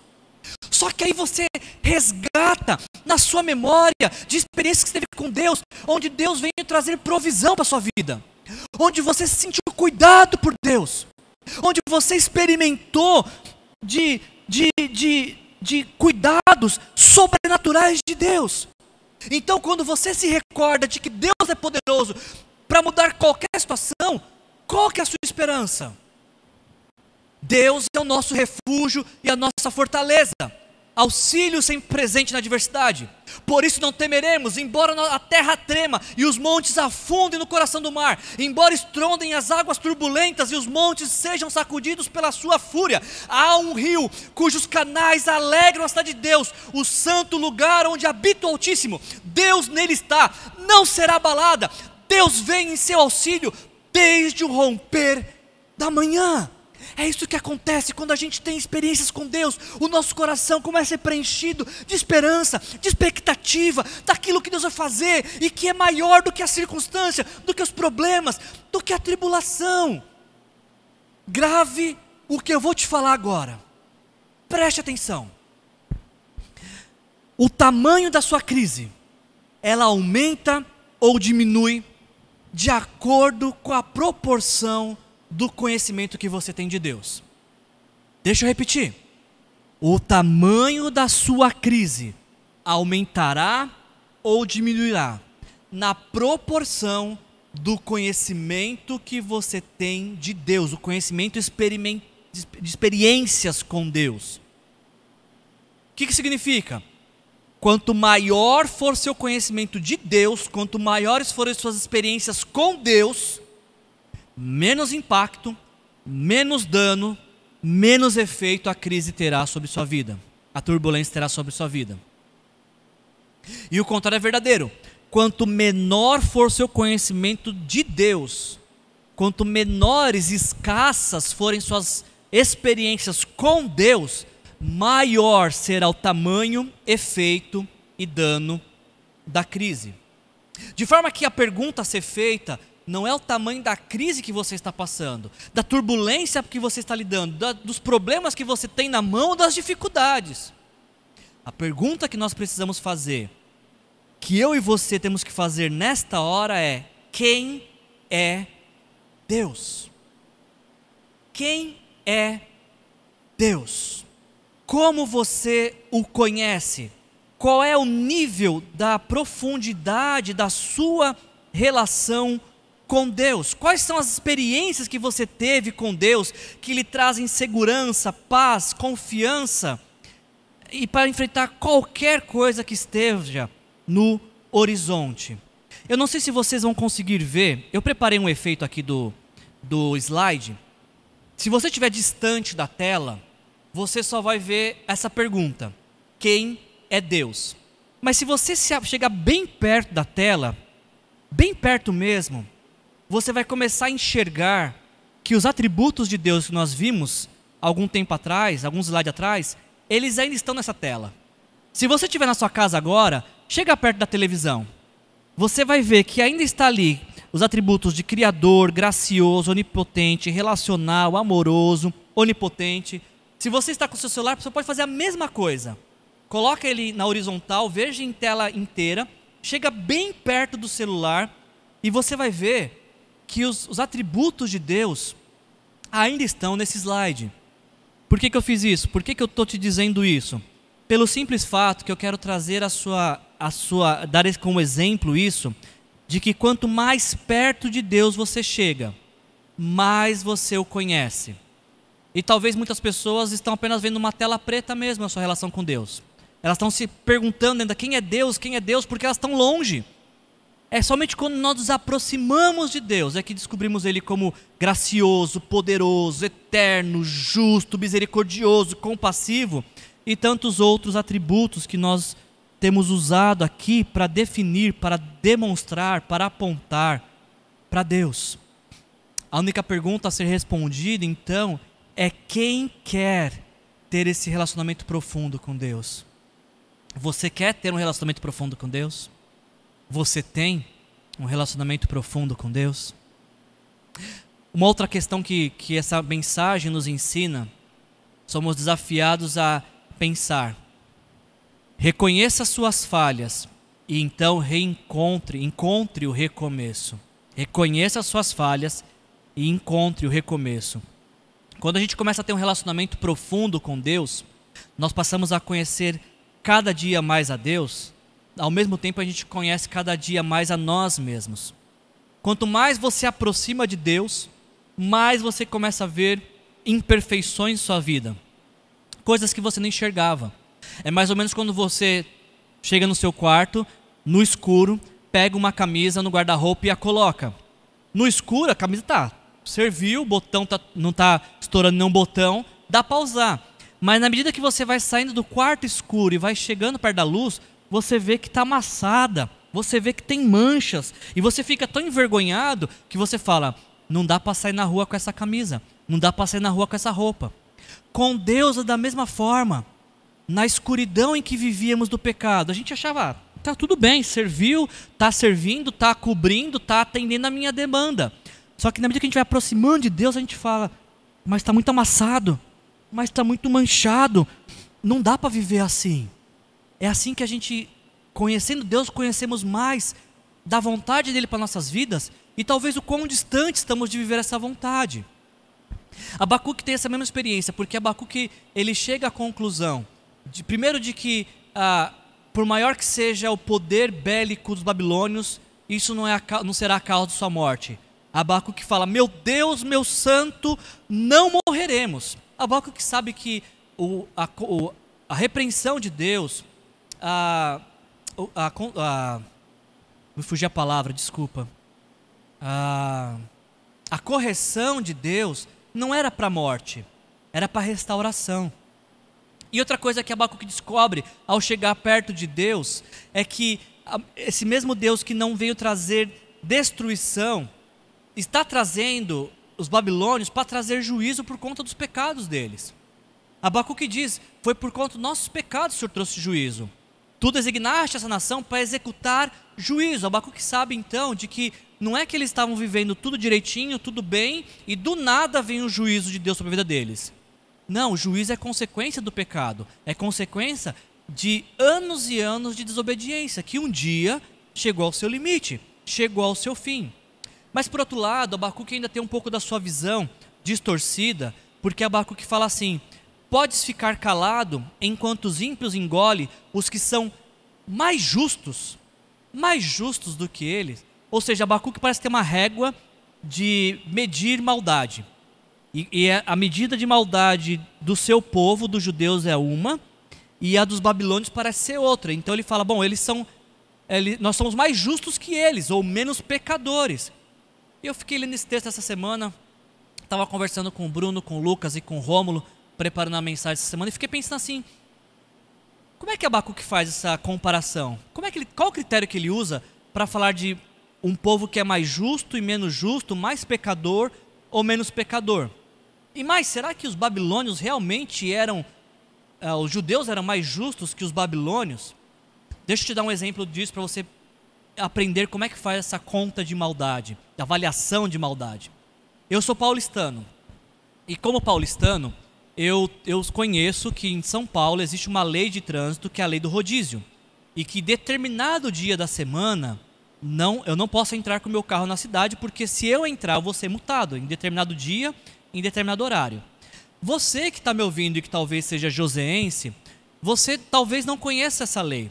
Speaker 1: Só que aí você resgata na sua memória de experiências que teve com Deus, onde Deus veio trazer provisão para a sua vida, onde você se sentiu cuidado por Deus, onde você experimentou de, de, de, de cuidados sobrenaturais de Deus. Então, quando você se recorda de que Deus é poderoso para mudar qualquer situação, qual que é a sua esperança? Deus é o nosso refúgio e a nossa fortaleza, auxílio sempre presente na adversidade. Por isso não temeremos, embora a terra trema e os montes afundem no coração do mar, embora estrondem as águas turbulentas e os montes sejam sacudidos pela sua fúria. Há um rio cujos canais alegram a cidade de Deus, o santo lugar onde habita o Altíssimo. Deus nele está, não será abalada. Deus vem em seu auxílio desde o romper da manhã. É isso que acontece quando a gente tem experiências com Deus. O nosso coração começa a ser preenchido de esperança, de expectativa, daquilo que Deus vai fazer e que é maior do que a circunstância, do que os problemas, do que a tribulação. Grave o que eu vou te falar agora. Preste atenção. O tamanho da sua crise, ela aumenta ou diminui de acordo com a proporção do conhecimento que você tem de Deus. Deixa eu repetir. O tamanho da sua crise aumentará ou diminuirá na proporção do conhecimento que você tem de Deus, o conhecimento de experiências com Deus. O que, que significa? Quanto maior for seu conhecimento de Deus, quanto maiores forem suas experiências com Deus, menos impacto, menos dano, menos efeito a crise terá sobre sua vida, a turbulência terá sobre sua vida. E o contrário é verdadeiro. Quanto menor for seu conhecimento de Deus, quanto menores e escassas forem suas experiências com Deus, maior será o tamanho, efeito e dano da crise. De forma que a pergunta a ser feita não é o tamanho da crise que você está passando, da turbulência que você está lidando, da, dos problemas que você tem na mão, das dificuldades. A pergunta que nós precisamos fazer, que eu e você temos que fazer nesta hora é: quem é Deus? Quem é Deus? Como você o conhece? Qual é o nível da profundidade da sua relação com Deus? Quais são as experiências que você teve com Deus que lhe trazem segurança, paz, confiança e para enfrentar qualquer coisa que esteja no horizonte? Eu não sei se vocês vão conseguir ver, eu preparei um efeito aqui do, do slide. Se você estiver distante da tela, você só vai ver essa pergunta: quem é Deus? Mas se você chegar bem perto da tela, bem perto mesmo, você vai começar a enxergar que os atributos de Deus que nós vimos algum tempo atrás, alguns slides atrás, eles ainda estão nessa tela. Se você estiver na sua casa agora, chega perto da televisão. Você vai ver que ainda está ali os atributos de criador, gracioso, onipotente, relacional, amoroso, onipotente. Se você está com o seu celular, você pode fazer a mesma coisa. Coloca ele na horizontal, veja em tela inteira, chega bem perto do celular e você vai ver que os, os atributos de Deus ainda estão nesse slide. Por que, que eu fiz isso? Por que, que eu estou te dizendo isso? Pelo simples fato que eu quero trazer a sua, a sua, dar como exemplo isso, de que quanto mais perto de Deus você chega, mais você o conhece. E talvez muitas pessoas estão apenas vendo uma tela preta mesmo a sua relação com Deus. Elas estão se perguntando ainda quem é Deus, quem é Deus, porque elas estão longe. É somente quando nós nos aproximamos de Deus é que descobrimos Ele como gracioso, poderoso, eterno, justo, misericordioso, compassivo e tantos outros atributos que nós temos usado aqui para definir, para demonstrar, para apontar para Deus. A única pergunta a ser respondida, então, é quem quer ter esse relacionamento profundo com Deus? Você quer ter um relacionamento profundo com Deus? Você tem um relacionamento profundo com Deus? Uma outra questão que, que essa mensagem nos ensina, somos desafiados a pensar Reconheça suas falhas e então reencontre, encontre o recomeço. Reconheça suas falhas e encontre o recomeço. Quando a gente começa a ter um relacionamento profundo com Deus, nós passamos a conhecer cada dia mais a Deus, ao mesmo tempo a gente conhece cada dia mais a nós mesmos. Quanto mais você aproxima de Deus, mais você começa a ver imperfeições em sua vida, coisas que você não enxergava. É mais ou menos quando você chega no seu quarto, no escuro, pega uma camisa no guarda-roupa e a coloca. No escuro, a camisa tá serviu, o botão tá, não está estourando nenhum botão, dá para usar. Mas na medida que você vai saindo do quarto escuro e vai chegando perto da luz, você vê que está amassada, você vê que tem manchas, e você fica tão envergonhado que você fala: não dá para sair na rua com essa camisa, não dá para sair na rua com essa roupa. Com Deus é da mesma forma na escuridão em que vivíamos do pecado. A gente achava, ah, tá tudo bem, serviu, tá servindo, tá cobrindo, tá atendendo a minha demanda. Só que na medida que a gente vai aproximando de Deus, a gente fala, mas está muito amassado, mas está muito manchado. Não dá para viver assim. É assim que a gente, conhecendo Deus, conhecemos mais da vontade dele para nossas vidas e talvez o quão distante estamos de viver essa vontade. Abacuque tem essa mesma experiência, porque Abacuque ele chega à conclusão de, primeiro de que ah, por maior que seja o poder bélico dos babilônios, isso não, é a, não será a causa de sua morte. Abacuque fala: Meu Deus, meu santo, não morreremos. Abacuque sabe que o, a, o, a repreensão de Deus, a, a, a, me fugi a palavra, desculpa. A, a correção de Deus não era para a morte, era para a restauração. E outra coisa que Abacuque descobre ao chegar perto de Deus é que esse mesmo Deus que não veio trazer destruição, está trazendo os babilônios para trazer juízo por conta dos pecados deles. Abacuque diz: Foi por conta dos nossos pecados que o Senhor trouxe juízo. Tu designaste essa nação para executar juízo. Abacuque sabe então de que não é que eles estavam vivendo tudo direitinho, tudo bem, e do nada vem o juízo de Deus sobre a vida deles. Não, o juízo é consequência do pecado, é consequência de anos e anos de desobediência, que um dia chegou ao seu limite, chegou ao seu fim. Mas por outro lado, Abacuque ainda tem um pouco da sua visão distorcida, porque Abacuque fala assim: Podes ficar calado enquanto os ímpios engole os que são mais justos, mais justos do que eles. Ou seja, Abacuque parece ter uma régua de medir maldade. E, e é, a medida de maldade do seu povo, dos judeus, é uma, e a dos babilônios parece ser outra. Então ele fala: bom, eles são, ele, nós somos mais justos que eles, ou menos pecadores. Eu fiquei lendo esse texto essa semana, estava conversando com o Bruno, com o Lucas e com o Rômulo, preparando a mensagem essa semana, e fiquei pensando assim: como é que Abacuque faz essa comparação? Como é que ele, qual o critério que ele usa para falar de um povo que é mais justo e menos justo, mais pecador ou menos pecador? E mais, será que os babilônios realmente eram, uh, os judeus eram mais justos que os babilônios? Deixa eu te dar um exemplo disso para você aprender como é que faz essa conta de maldade, avaliação de maldade. Eu sou paulistano. E como paulistano, eu, eu conheço que em São Paulo existe uma lei de trânsito que é a lei do rodízio. E que determinado dia da semana, não, eu não posso entrar com o meu carro na cidade, porque se eu entrar, eu vou ser multado. Em determinado dia, em determinado horário. Você que está me ouvindo e que talvez seja joseense, você talvez não conheça essa lei.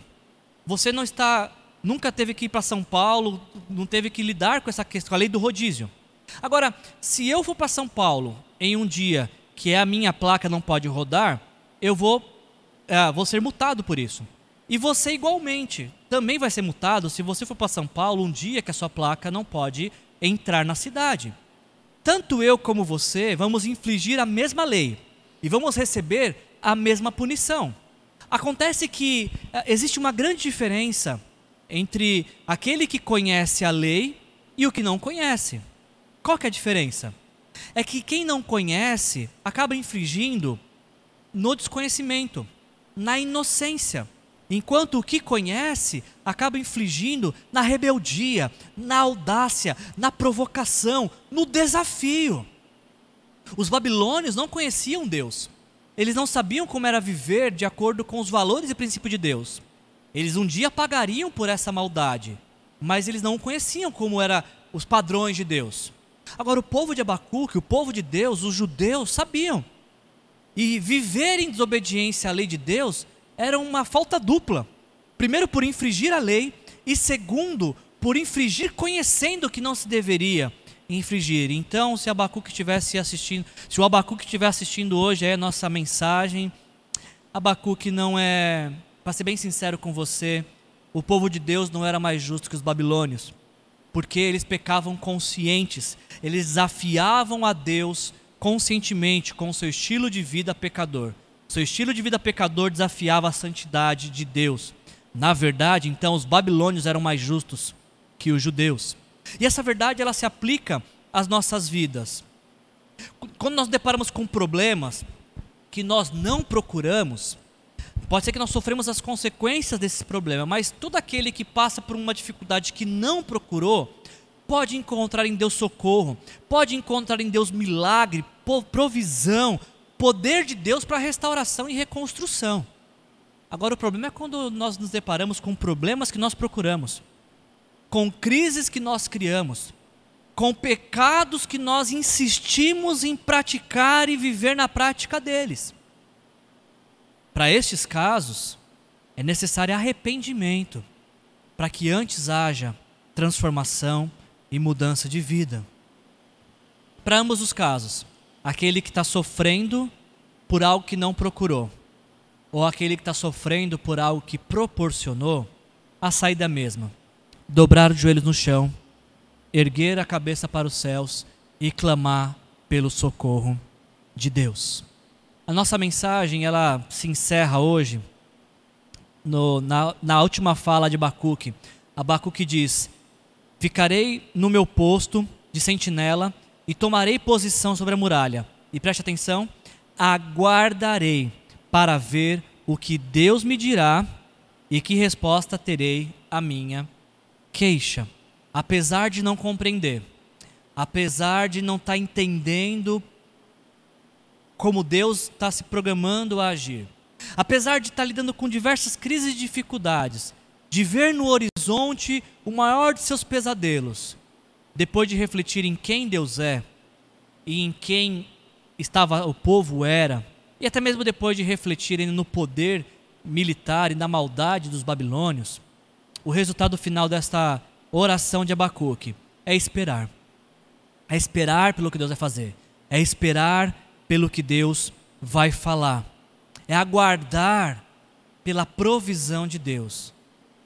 Speaker 1: Você não está nunca teve que ir para São Paulo, não teve que lidar com essa questão, com a lei do rodízio. Agora, se eu for para São Paulo em um dia que é a minha placa não pode rodar, eu vou, é, vou ser multado por isso. E você igualmente também vai ser multado se você for para São Paulo um dia que a sua placa não pode entrar na cidade. Tanto eu como você vamos infligir a mesma lei e vamos receber a mesma punição. Acontece que é, existe uma grande diferença entre aquele que conhece a lei e o que não conhece. Qual que é a diferença? É que quem não conhece acaba infringindo no desconhecimento, na inocência, enquanto o que conhece acaba infligindo na rebeldia, na audácia, na provocação, no desafio. Os babilônios não conheciam Deus. Eles não sabiam como era viver de acordo com os valores e princípios de Deus. Eles um dia pagariam por essa maldade, mas eles não conheciam como eram os padrões de Deus. Agora, o povo de Abacuque, o povo de Deus, os judeus, sabiam. E viver em desobediência à lei de Deus era uma falta dupla. Primeiro, por infringir a lei, e segundo, por infringir conhecendo que não se deveria infringir. Então, se Abacuque estivesse assistindo, se o Abacuque estiver assistindo hoje é nossa mensagem, Abacuque não é para ser bem sincero com você, o povo de Deus não era mais justo que os babilônios, porque eles pecavam conscientes, eles desafiavam a Deus conscientemente com seu estilo de vida pecador. Seu estilo de vida pecador desafiava a santidade de Deus. Na verdade, então, os babilônios eram mais justos que os judeus. E essa verdade ela se aplica às nossas vidas. Quando nós deparamos com problemas que nós não procuramos, Pode ser que nós sofremos as consequências desse problema, mas todo aquele que passa por uma dificuldade que não procurou, pode encontrar em Deus socorro, pode encontrar em Deus milagre, provisão, poder de Deus para restauração e reconstrução. Agora, o problema é quando nós nos deparamos com problemas que nós procuramos, com crises que nós criamos, com pecados que nós insistimos em praticar e viver na prática deles. Para estes casos, é necessário arrependimento, para que antes haja transformação e mudança de vida. Para ambos os casos, aquele que está sofrendo por algo que não procurou, ou aquele que está sofrendo por algo que proporcionou, a saída é mesma: dobrar os joelhos no chão, erguer a cabeça para os céus e clamar pelo socorro de Deus. A nossa mensagem ela se encerra hoje no, na, na última fala de Abacuque. Abacuque diz: Ficarei no meu posto de sentinela e tomarei posição sobre a muralha. E preste atenção: aguardarei para ver o que Deus me dirá e que resposta terei à minha queixa. Apesar de não compreender, apesar de não estar tá entendendo como Deus está se programando a agir. Apesar de estar tá lidando com diversas crises e dificuldades, de ver no horizonte o maior de seus pesadelos, depois de refletir em quem Deus é e em quem estava o povo era, e até mesmo depois de refletirem no poder militar e na maldade dos babilônios, o resultado final desta oração de Abacuque é esperar. É esperar pelo que Deus vai fazer. É esperar pelo que Deus vai falar. É aguardar pela provisão de Deus,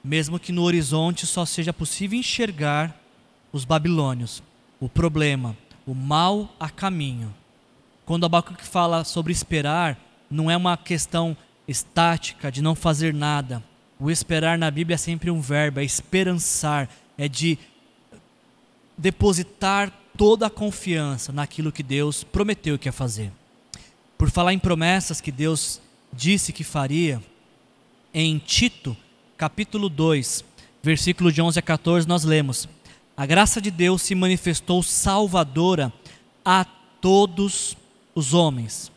Speaker 1: mesmo que no horizonte só seja possível enxergar os babilônios, o problema, o mal a caminho. Quando Abacuque fala sobre esperar, não é uma questão estática de não fazer nada. O esperar na Bíblia é sempre um verbo, é esperançar, é de depositar toda a confiança naquilo que Deus prometeu que ia fazer. Por falar em promessas que Deus disse que faria, em Tito, capítulo 2, versículo de 11 a 14, nós lemos: A graça de Deus se manifestou salvadora a todos os homens.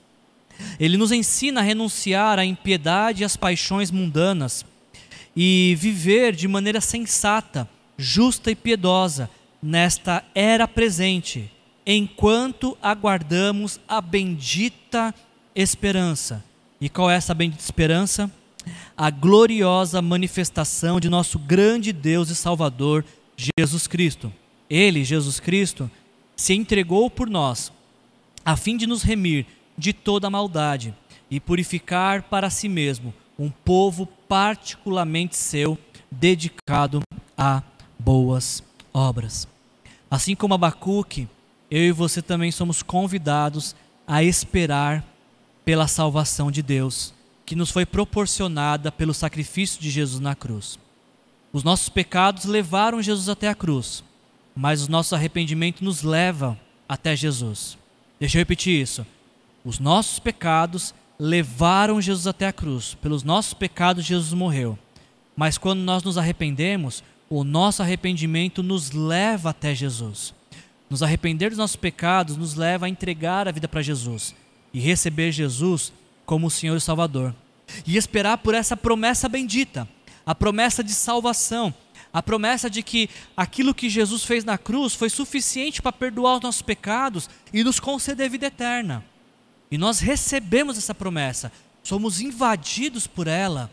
Speaker 1: Ele nos ensina a renunciar à impiedade e às paixões mundanas e viver de maneira sensata, justa e piedosa nesta era presente, enquanto aguardamos a bendita esperança. E qual é essa bendita esperança? a gloriosa manifestação de nosso grande Deus e Salvador, Jesus Cristo. Ele, Jesus Cristo, se entregou por nós, a fim de nos remir de toda maldade e purificar para si mesmo um povo particularmente seu, dedicado a boas obras. Assim como Abacuque, eu e você também somos convidados a esperar pela salvação de Deus, que nos foi proporcionada pelo sacrifício de Jesus na cruz. Os nossos pecados levaram Jesus até a cruz, mas o nosso arrependimento nos leva até Jesus. Deixa eu repetir isso. Os nossos pecados levaram Jesus até a cruz. Pelos nossos pecados, Jesus morreu. Mas quando nós nos arrependemos, o nosso arrependimento nos leva até Jesus. Nos arrepender dos nossos pecados nos leva a entregar a vida para Jesus e receber Jesus como o Senhor e Salvador. E esperar por essa promessa bendita, a promessa de salvação, a promessa de que aquilo que Jesus fez na cruz foi suficiente para perdoar os nossos pecados e nos conceder vida eterna. E nós recebemos essa promessa, somos invadidos por ela,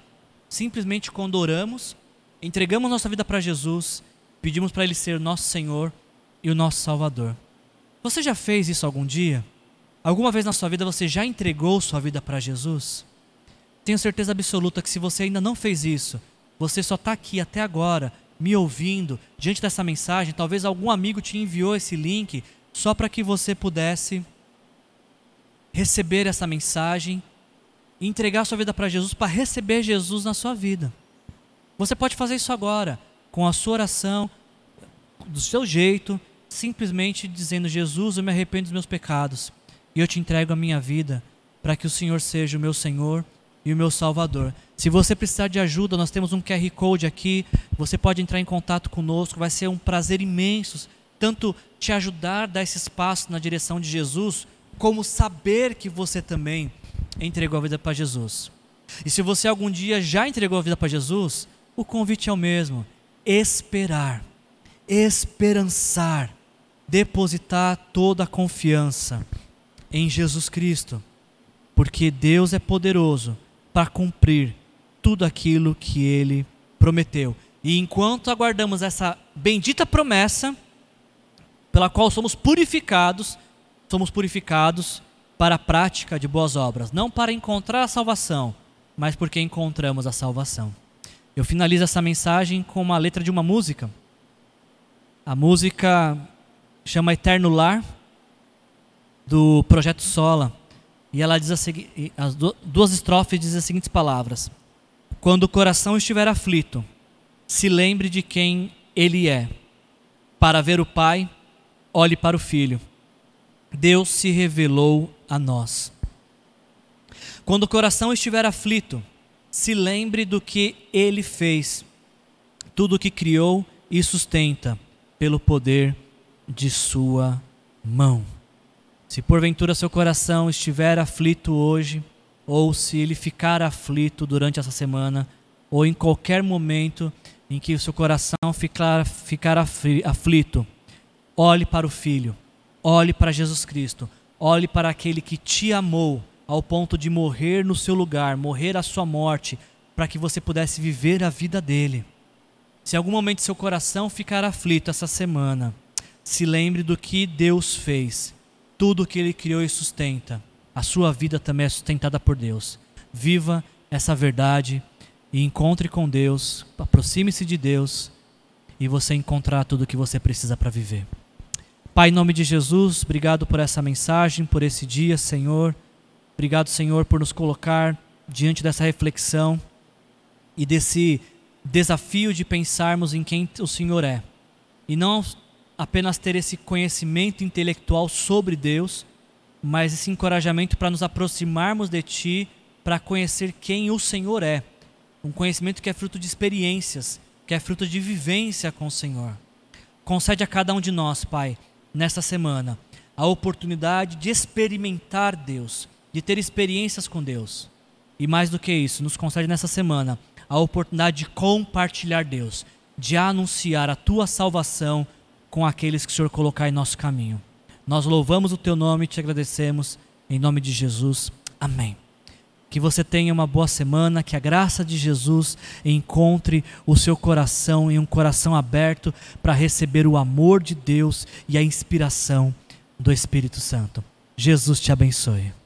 Speaker 1: simplesmente quando oramos, entregamos nossa vida para Jesus, pedimos para Ele ser nosso Senhor e o nosso Salvador. Você já fez isso algum dia? Alguma vez na sua vida você já entregou sua vida para Jesus? Tenho certeza absoluta que se você ainda não fez isso, você só está aqui até agora, me ouvindo, diante dessa mensagem, talvez algum amigo te enviou esse link só para que você pudesse receber essa mensagem e entregar sua vida para Jesus para receber Jesus na sua vida. Você pode fazer isso agora, com a sua oração, do seu jeito, simplesmente dizendo: Jesus, eu me arrependo dos meus pecados e eu te entrego a minha vida para que o Senhor seja o meu Senhor e o meu Salvador. Se você precisar de ajuda, nós temos um QR Code aqui, você pode entrar em contato conosco, vai ser um prazer imenso tanto te ajudar a dar esse espaço na direção de Jesus, como saber que você também entregou a vida para Jesus. E se você algum dia já entregou a vida para Jesus, o convite é o mesmo: esperar, esperançar, depositar toda a confiança em Jesus Cristo, porque Deus é poderoso para cumprir tudo aquilo que ele prometeu. E enquanto aguardamos essa bendita promessa, pela qual somos purificados, somos purificados para a prática de boas obras, não para encontrar a salvação, mas porque encontramos a salvação. Eu finalizo essa mensagem com uma letra de uma música. A música chama Eterno Lar, do Projeto Sola. E ela diz segui- as duas estrofes dizem as seguintes palavras: Quando o coração estiver aflito, se lembre de quem ele é. Para ver o Pai, olhe para o Filho. Deus se revelou a nós. Quando o coração estiver aflito, se lembre do que ele fez, tudo o que criou e sustenta, pelo poder de sua mão. Se porventura seu coração estiver aflito hoje, ou se ele ficar aflito durante essa semana, ou em qualquer momento em que o seu coração ficar, ficar aflito, olhe para o Filho Olhe para Jesus Cristo. Olhe para aquele que te amou ao ponto de morrer no seu lugar, morrer a sua morte, para que você pudesse viver a vida dele. Se algum momento seu coração ficar aflito essa semana, se lembre do que Deus fez, tudo que ele criou e sustenta. A sua vida também é sustentada por Deus. Viva essa verdade e encontre com Deus, aproxime-se de Deus e você encontrará tudo o que você precisa para viver. Pai, em nome de Jesus, obrigado por essa mensagem, por esse dia, Senhor. Obrigado, Senhor, por nos colocar diante dessa reflexão e desse desafio de pensarmos em quem o Senhor é. E não apenas ter esse conhecimento intelectual sobre Deus, mas esse encorajamento para nos aproximarmos de Ti, para conhecer quem o Senhor é. Um conhecimento que é fruto de experiências, que é fruto de vivência com o Senhor. Concede a cada um de nós, Pai, nesta semana a oportunidade de experimentar Deus, de ter experiências com Deus. E mais do que isso, nos concede nessa semana a oportunidade de compartilhar Deus, de anunciar a tua salvação com aqueles que o Senhor colocar em nosso caminho. Nós louvamos o teu nome e te agradecemos em nome de Jesus. Amém.
Speaker 2: Que você tenha uma boa semana, que a graça de Jesus encontre o seu coração em um coração aberto para receber o amor de Deus e a inspiração do Espírito Santo. Jesus te abençoe.